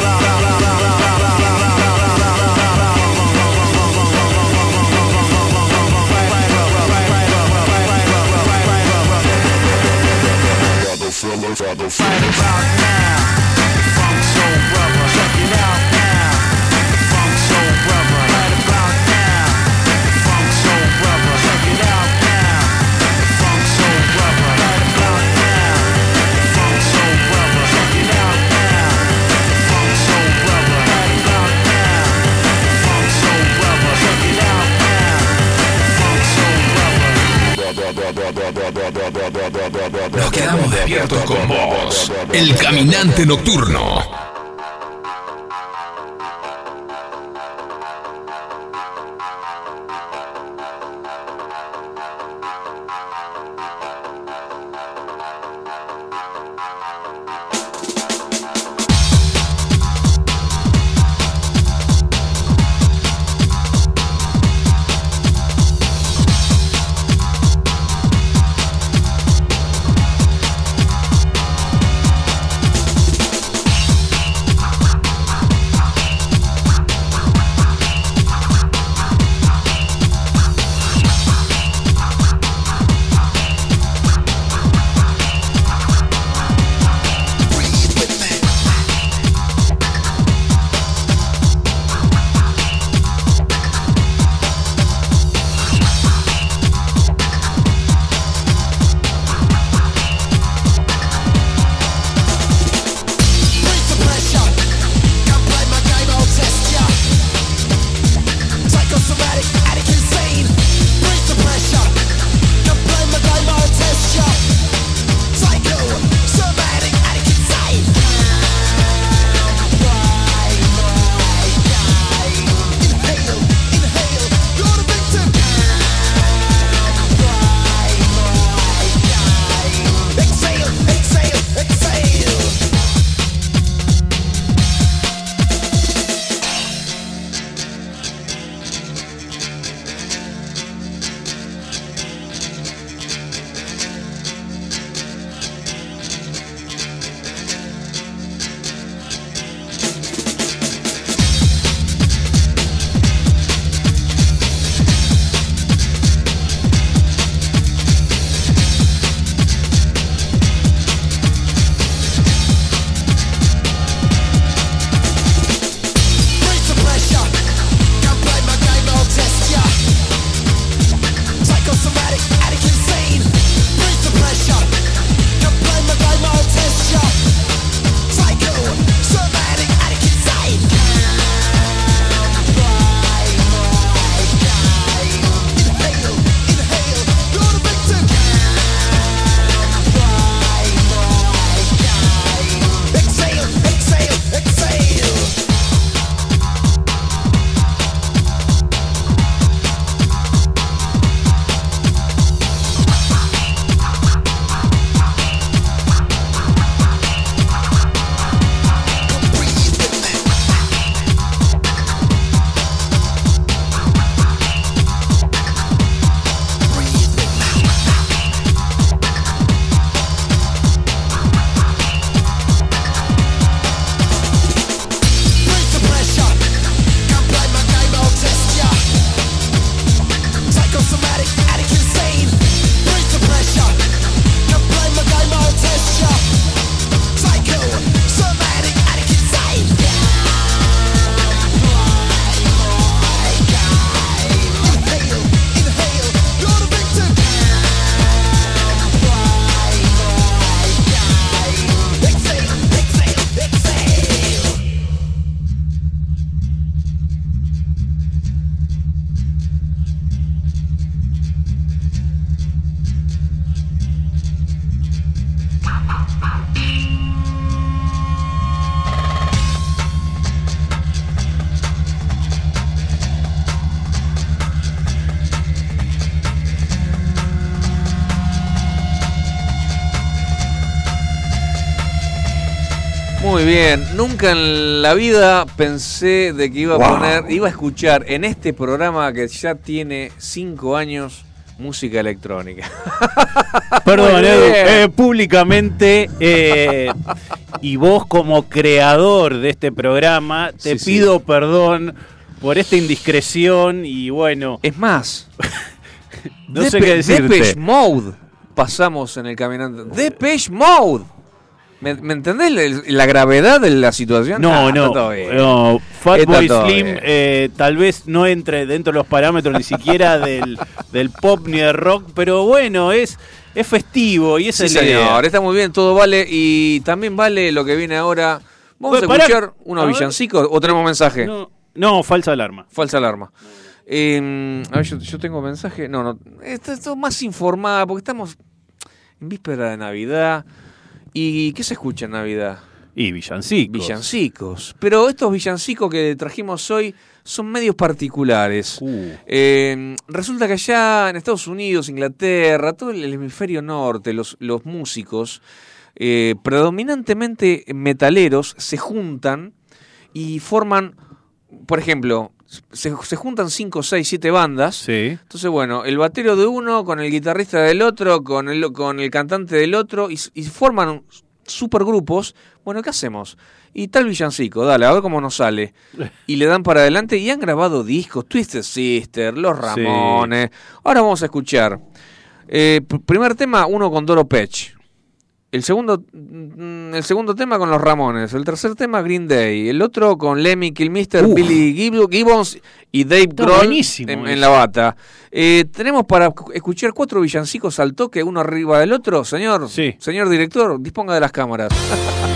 El Caminante Nocturno. Nunca en la vida pensé de que iba a Wow. poner, iba a escuchar en este programa que ya tiene cinco años música electrónica. (laughs) Perdón, Edu, eh, públicamente, eh, y vos como creador de este programa, te Sí, sí. pido perdón por esta indiscreción y bueno, Es más, (laughs) no sé qué decirte. Depeche Mode pasamos en el caminante. Depeche Mode. ¿Me, me entendés la, gravedad de la situación? No, Ah, no, no. Fatboy Slim eh, tal vez no entre dentro de los parámetros ni siquiera (laughs) del, del pop ni del rock, pero bueno, es, es festivo y esa Sí, es la idea. señor, está muy bien, todo vale. Y también vale lo que viene ahora. Vamos Bueno, a escuchar unos A villancicos o tenemos mensaje. No, no, falsa alarma. Falsa alarma. Eh, a ver, yo, yo tengo mensaje. No, no. Esto, esto es más informada porque estamos en víspera de Navidad. ¿Y qué se escucha en Navidad? Y villancicos. Villancicos. Pero estos villancicos que trajimos hoy son medios particulares. Uh. Eh, resulta que allá en Estados Unidos, Inglaterra, todo el hemisferio norte, los, los músicos, eh, predominantemente metaleros, se juntan y forman, por ejemplo, se, se juntan 5, 6, 7 bandas. Sí. Entonces, bueno, el batero de uno con el guitarrista del otro, con el, con el cantante del otro, y, y forman supergrupos. Bueno, ¿qué hacemos? Y tal villancico, dale, a ver cómo nos sale. (laughs) Y le dan para adelante y han grabado discos, Twisted Sister, Los Ramones. Ahora vamos a escuchar. Eh, pr- primer tema, uno con Doro Pech. El segundo, mm, el segundo tema con los Ramones. El tercer tema, Green Day. El otro con Lemmy Kilmister, Uf. Billy Gib- Gibbons y Dave Está Grohl buenísimo en, en la bata. Eh, tenemos para escu- escuchar cuatro villancicos al toque, uno arriba del otro. Señor, Sí. señor director, disponga de las cámaras. (laughs)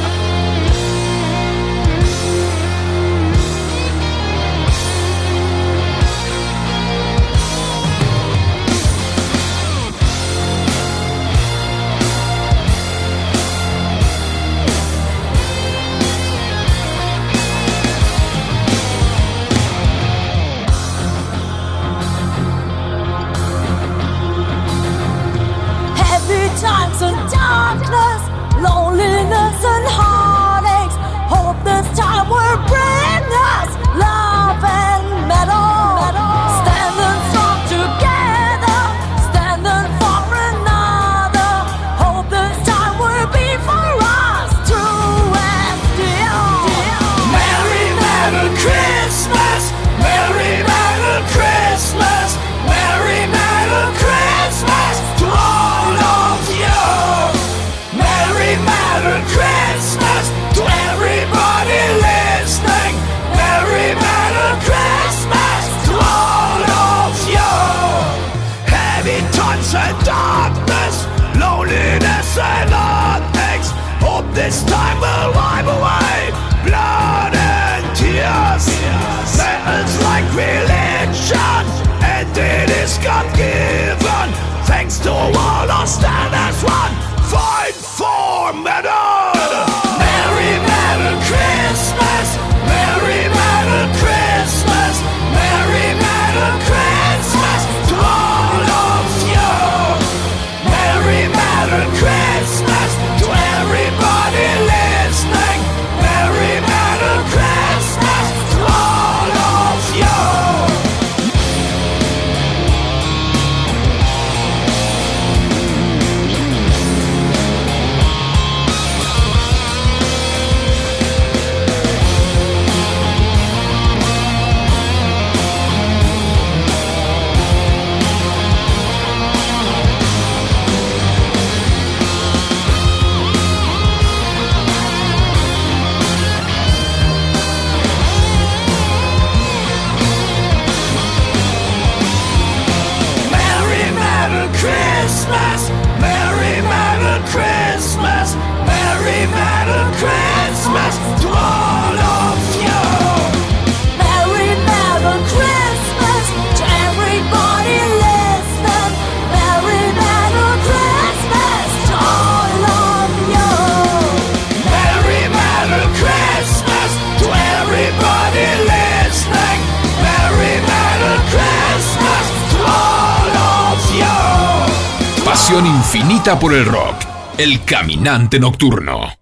el rock. El caminante nocturno.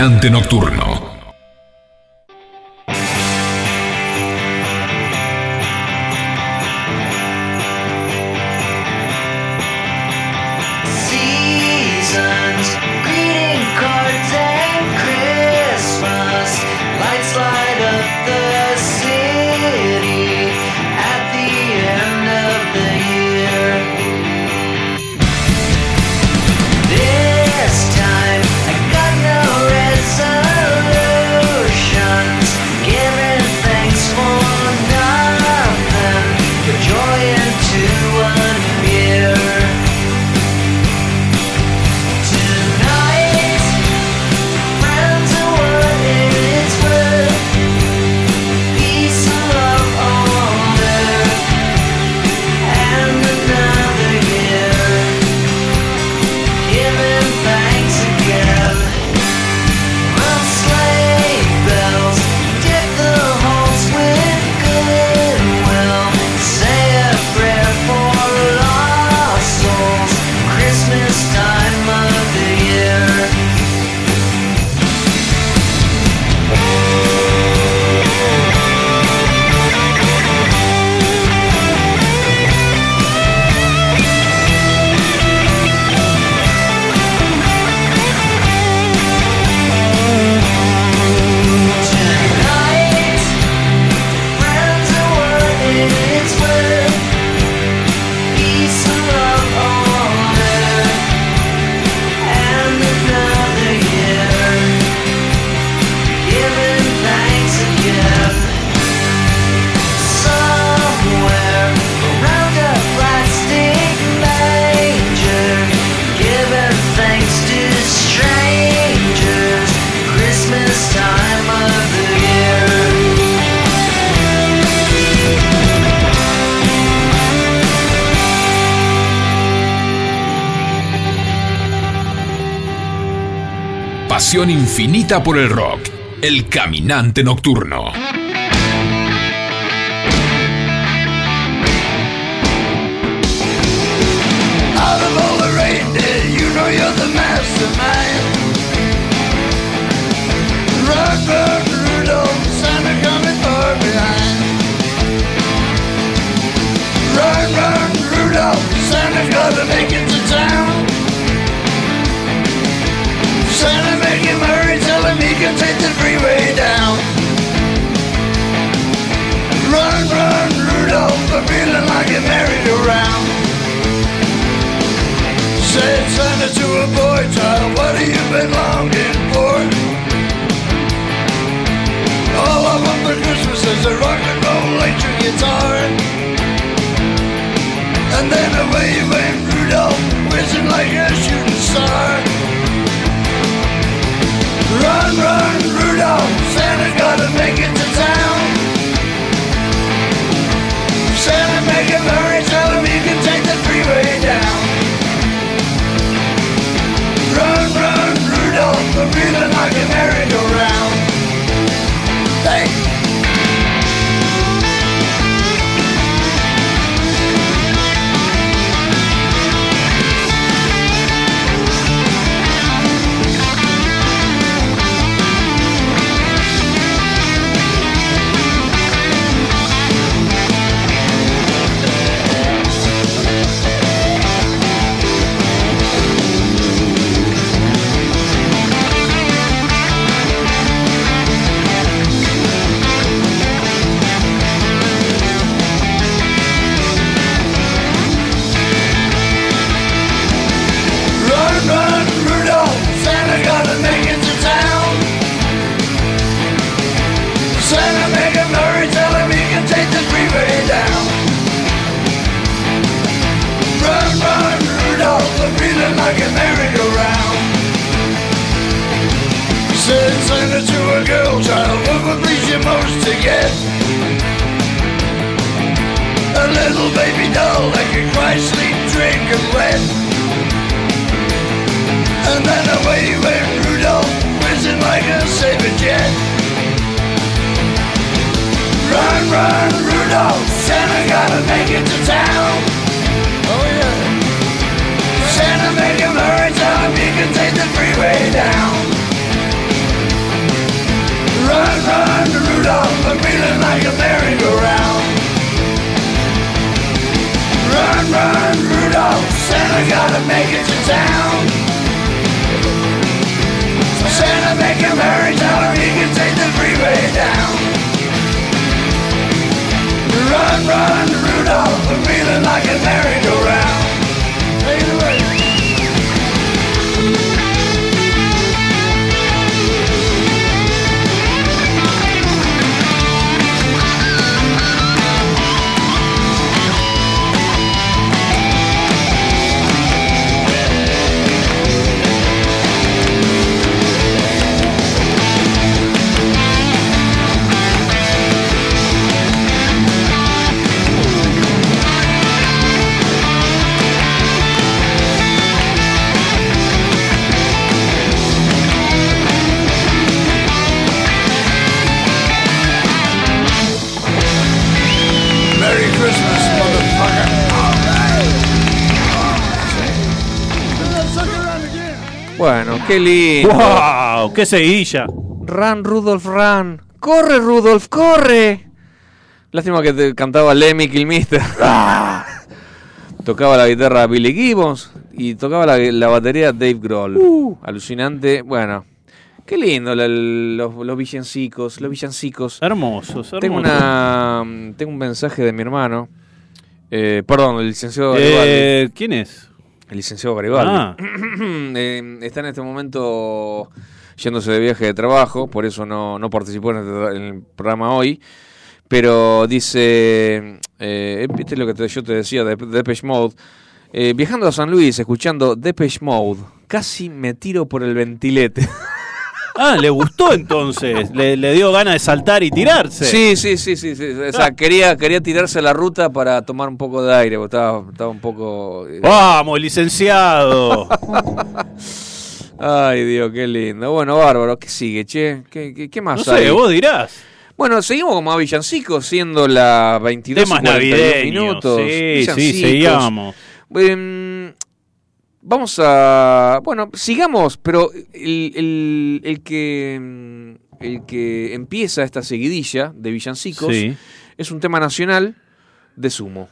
Caminante nocturno. Infinita por el rock. El Caminante Nocturno. Can take the freeway down. Run, run, Rudolph, I'm feeling like a merry-go-round. Said Santa to a boy child, what have you been longing for? All I want for Christmas is a rock and roll electric guitar. And then away you went Rudolph, whizzing like a shooting star. Run, run, Rudolph, Santa gotta make it to town. Santa make him hurry, tell him he can take the freeway down. Run, run, Rudolph, I'm feeling like a merry-go-round. Like a merry-go-round. Said Santa to a girl child, what would please you most to get? A little baby doll that can cry, sleep, drink, and wet. And then away went Rudolph, whizzing like a saber jet. Run, run, Rudolph, Santa gotta make it to town. Can take the freeway down. Run, run, Rudolph, I'm feeling like a merry-go-round. Run, run, Rudolph, Santa gotta make it to town. Santa make him hurry, tell him he can take the freeway down. Run, run, Rudolph, I'm like a merry-go-round. Take it away. Bueno, qué lindo. ¡Wow! ¡Qué seguilla! Run, Rudolf, run. ¡Corre, Rudolf, corre! Lástima que te cantaba Lemmy Kilmister. (laughs) tocaba la guitarra Billy Gibbons y tocaba la, la batería Dave Grohl. Uh. Alucinante. Bueno, qué lindo la- los, los villancicos, los villancicos. Hermosos, hermosos. Tengo una mm, tengo un mensaje de mi hermano. Eh, perdón, el licenciado Eh. ¿Quién es? El licenciado Garibaldi. Ah. Eh, (clears throat) está en este momento yéndose de viaje de trabajo, por eso no, no participó en, este- en el programa hoy. Pero dice, eh, viste lo que te- yo te decía de Depeche Mode, Eh, viajando a San Luis, escuchando Depeche Mode, casi me tiro por el ventilete. (laughs) Ah, le gustó entonces. Le, le dio ganas de saltar y tirarse. Sí, sí, sí, sí, sí. O sea, quería, quería tirarse a la ruta para tomar un poco de aire, porque estaba, estaba un poco... eh, Vamos, licenciado. Ay, Dios, qué lindo. Bueno, bárbaro. ¿Qué sigue, che? ¿Qué, qué, qué más No sé, hay? vos dirás. Bueno, seguimos como a Villancico, siendo la 22 y Temas 42 navideños. minutos. Sí, sí, Villancicos. seguíamos. Em, vamos a. Bueno, sigamos, pero el, el- el que. em, El que empieza esta seguidilla de villancicos Sí. es un tema nacional de Sumo.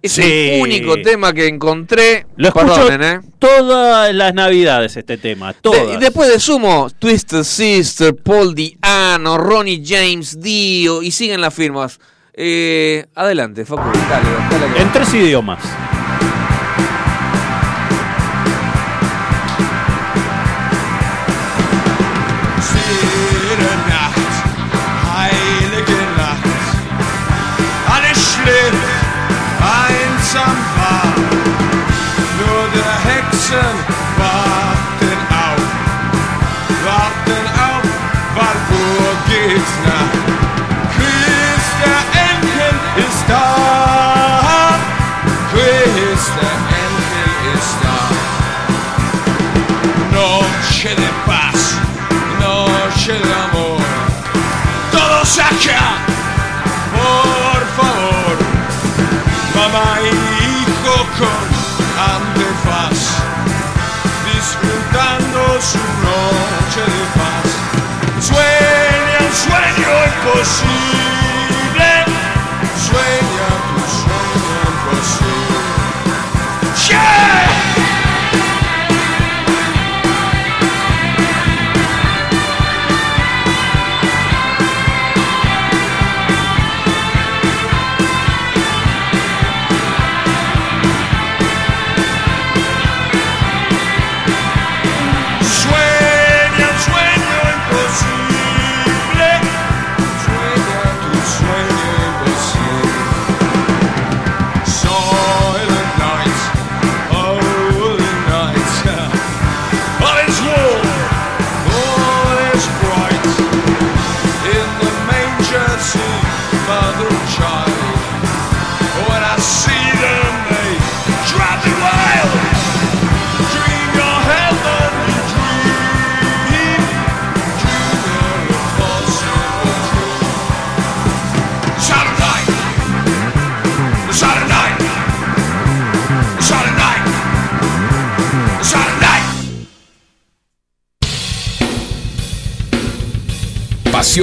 Es Sí. el único tema que encontré. Lo Perdonen, ¿eh? todas las navidades este tema, De- todas. después de Sumo, Twisted Sister, Paul Diano, Ronnie James Dio y siguen las firmas. Eh, adelante, Facu, dale, dale que- en tres idiomas. Einsam war. Nur der Hexen warten auf, warten auf, weil Uhr imposible, sueña tu sueño imposible.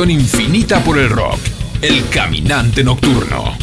Infinita por el rock. El caminante nocturno.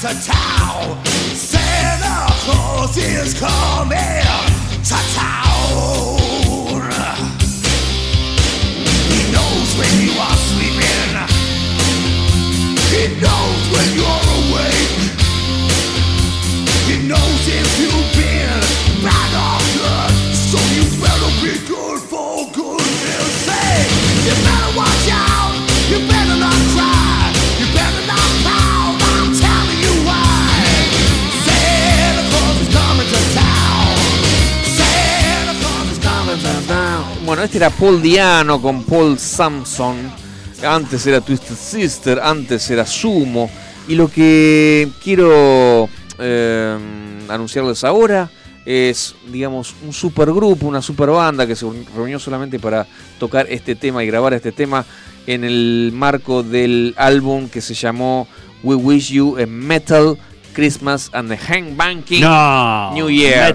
to town. Santa Claus is coming to town. Bueno, este era Paul Diano con Paul Samson. Antes era Twisted Sister, antes era Sumo. Y lo que quiero eh, anunciarles ahora es, digamos, un supergrupo, una super banda que se reunió solamente para tocar este tema y grabar este tema en el marco del álbum que se llamó We Wish You a Metal Christmas and the Hang Banking No, New Year.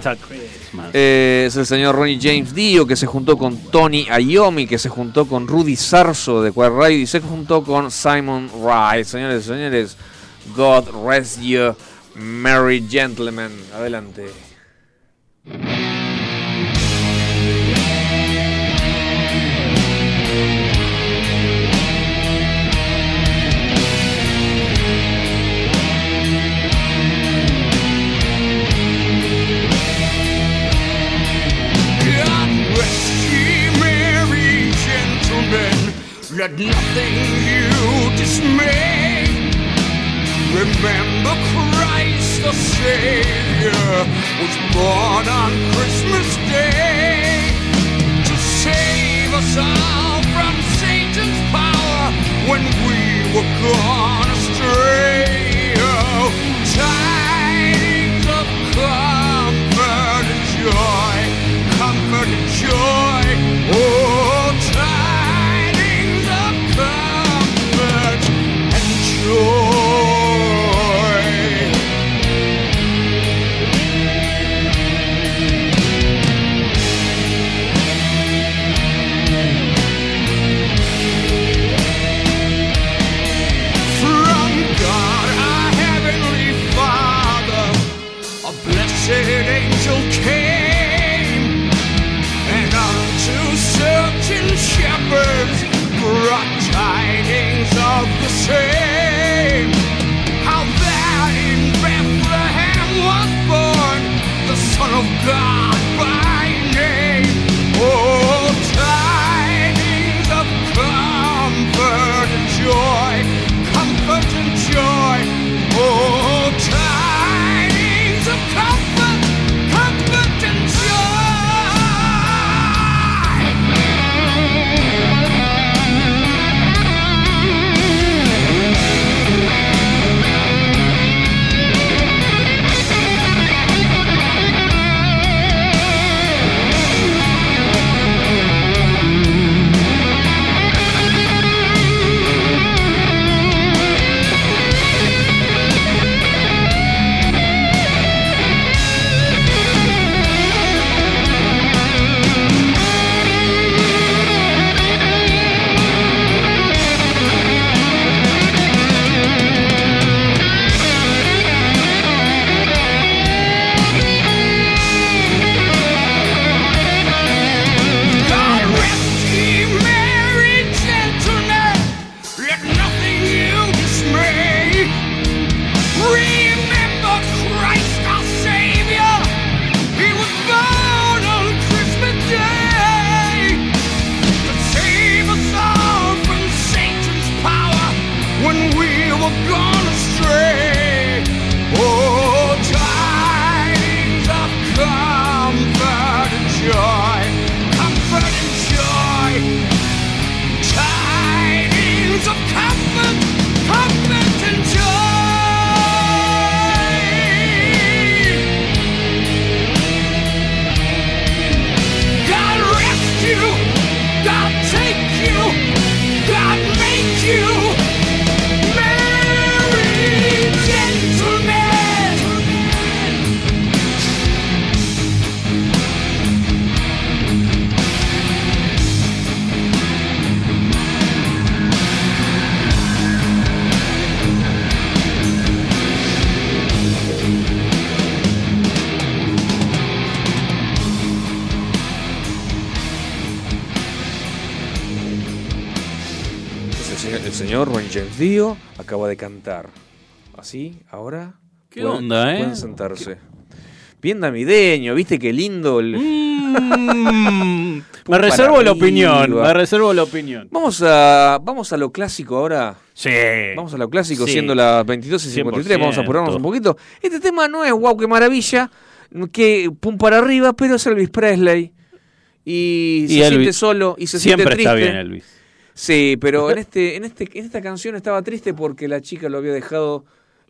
Eh, es el señor Ronnie James Dio que se juntó con Tony Iommi, que se juntó con Rudy Sarso de Riot y se juntó con Simon Wright. Señores y señores, God rest you, merry gentlemen. Adelante. Let nothing you dismay. Remember Christ the Savior was born on Christmas Day to save us all from Satan's power when we were gone astray. Oh, tidings of comfort and joy, comfort and joy. Oh, of the same. How in Bethlehem was born the Son of God. Dio acaba de cantar. Así, ahora. ¿Qué pueden- onda, eh? Pueden sentarse. Bien navideño, ¿viste qué lindo? el- Mm, (laughs) me reservo la opinión, me reservo la opinión. Vamos a, vamos a lo clásico ahora. Sí. Vamos a lo clásico, Sí. siendo las 22 y 53. Vamos a apurarnos un poquito. Este tema no es wow, qué maravilla, que pum para arriba, pero es Elvis Presley. Y, Y se siente solo y se Siempre siente triste. está bien Elvis. Sí, pero en (laughs) este, en este, en esta canción estaba triste porque la chica lo había dejado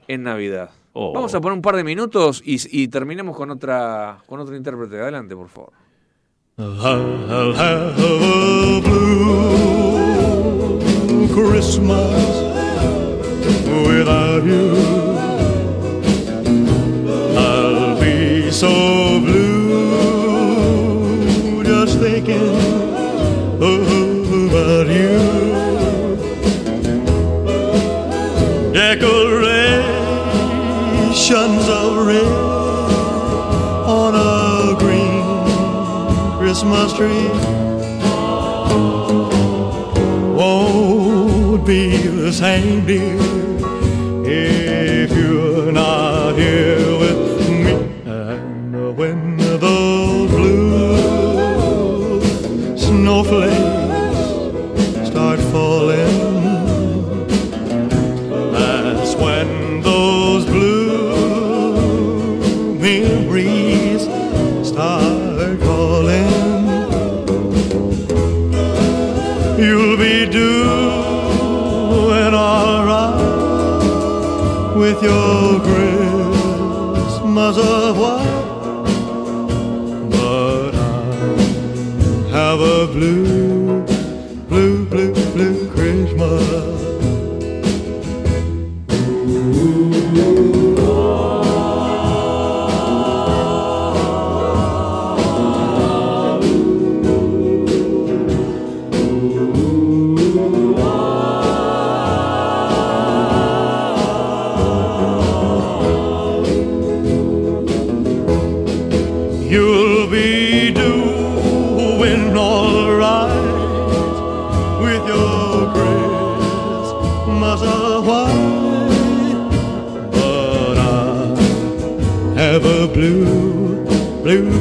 en Navidad. Oh. Vamos a poner un par de minutos y, y terminemos con otra, con otro intérprete. Adelante, por favor. I'll have a blue Christmas without you. I'll be so Christmas tree won't be the same, dear, if you're not here with me. And when those blue snowflakes start falling, that's when those blue memories start with your Christmas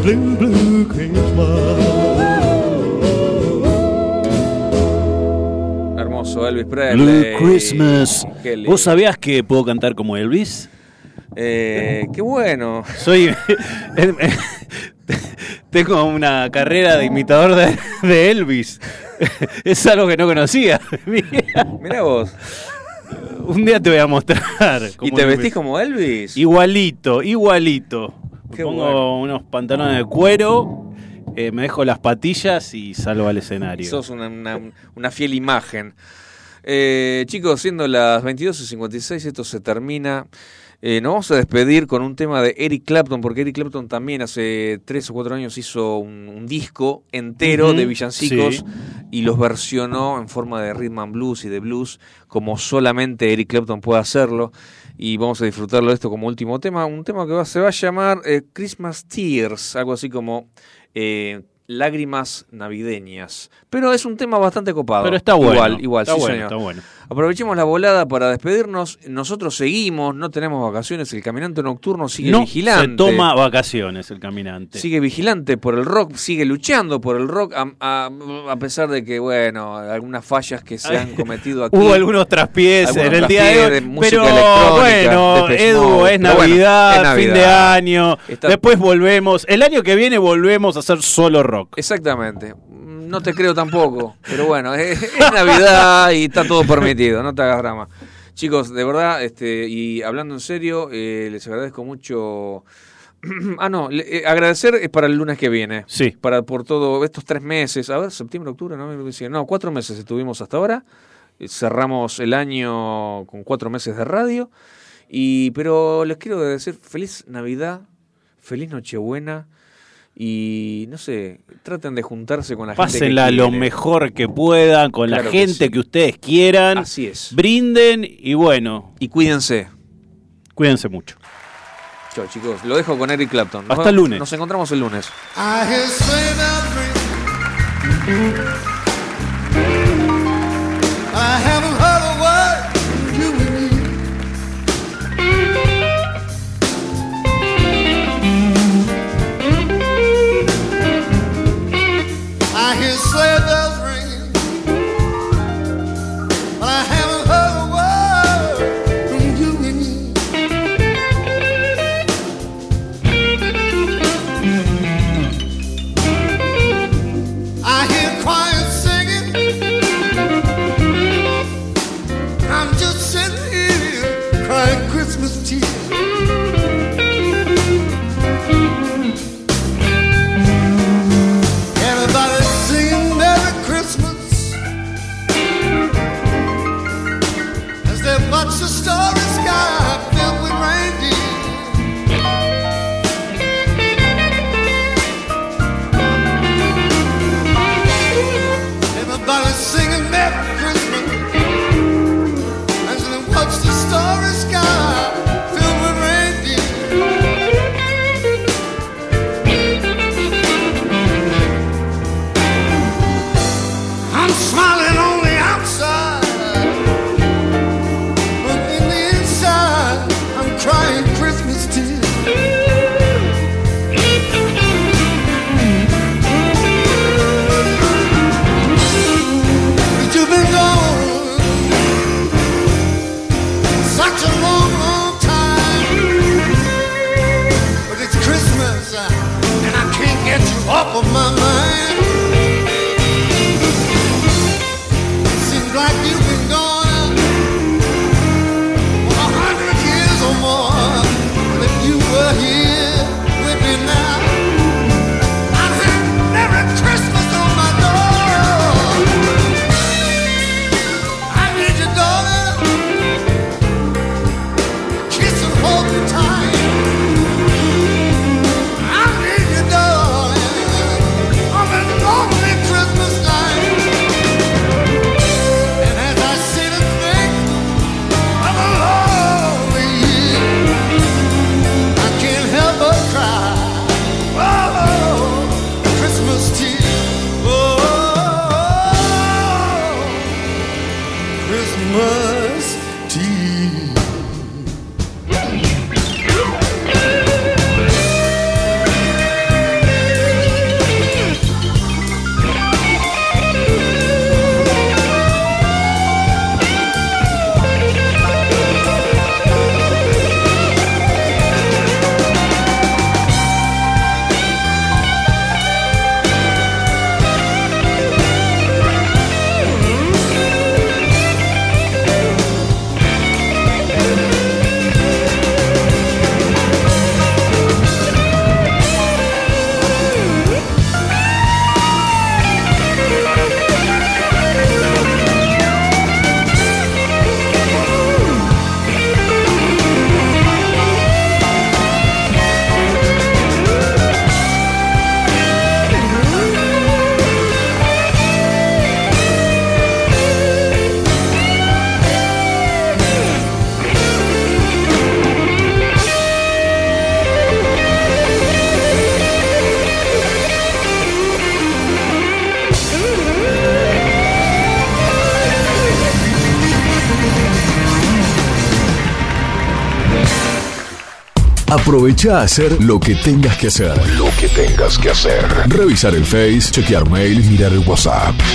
blue, Christmas. Hermoso Elvis Presley. Blue Christmas. ¿Vos sabías que puedo cantar como Elvis? Eh, qué bueno. Soy. (laughs) Tengo una carrera de imitador de, de Elvis. (laughs) Es algo que no conocía. (laughs) Mirá vos. Un día te voy a mostrar. ¿Y te vestís como Elvis? Igualito, igualito. Me Qué pongo bueno. unos pantalones de cuero, eh, me dejo las patillas y salgo al escenario. Sos una, una- una fiel imagen. Eh, chicos, siendo las 22 y 56, esto se termina. Eh, nos vamos a despedir con un tema de Eric Clapton, porque Eric Clapton también hace tres o cuatro años hizo un, un disco entero de villancicos sí. y los versionó en forma de rhythm and blues y de blues, como solamente Eric Clapton puede hacerlo. Y vamos a disfrutarlo de esto como último tema, un tema que va- se va a llamar eh, Christmas Tears, algo así como eh, lágrimas navideñas. Pero es un tema bastante copado. Pero está bueno. Igual, igual, está sí, bueno, señor. está bueno. Aprovechemos la volada para despedirnos. Nosotros seguimos, no tenemos vacaciones. El caminante nocturno sigue no vigilante. se toma vacaciones el caminante. Sigue vigilante por el rock, sigue luchando por el rock, a, a- a pesar de que, bueno, algunas fallas que se han (laughs) cometido aquí. Hubo algunos traspiés en el día de hoy, pero bueno, Edu, es Pero bueno, Navidad, fin de año, Está- después volvemos, el año que viene volvemos a hacer solo rock. Exactamente. No te creo tampoco, pero bueno, es, es Navidad y está todo permitido, no te hagas drama. Chicos, de verdad, este, y hablando en serio, eh, les agradezco mucho. (clears throat) ah, no, le- eh, agradecer es para el lunes que viene. Sí. Para por todo estos tres meses, a ver, septiembre, octubre, no, no, cuatro meses estuvimos hasta ahora. Eh, Cerramos el año con cuatro meses de radio. Y, pero les quiero decir feliz Navidad, feliz Nochebuena. Y no sé, traten de juntarse con la gente. Pásenla lo mejor que puedan, con Claro la que gente sí. que ustedes quieran. Así es. Brinden y bueno, Y cuídense. cuídense mucho. Chao, chicos. Lo dejo con Eric Clapton. Hasta el lunes. Nos encontramos el lunes. Aprovecha a hacer lo que tengas que hacer. Lo que tengas que hacer. Revisar el Face, chequear mail, mirar el WhatsApp.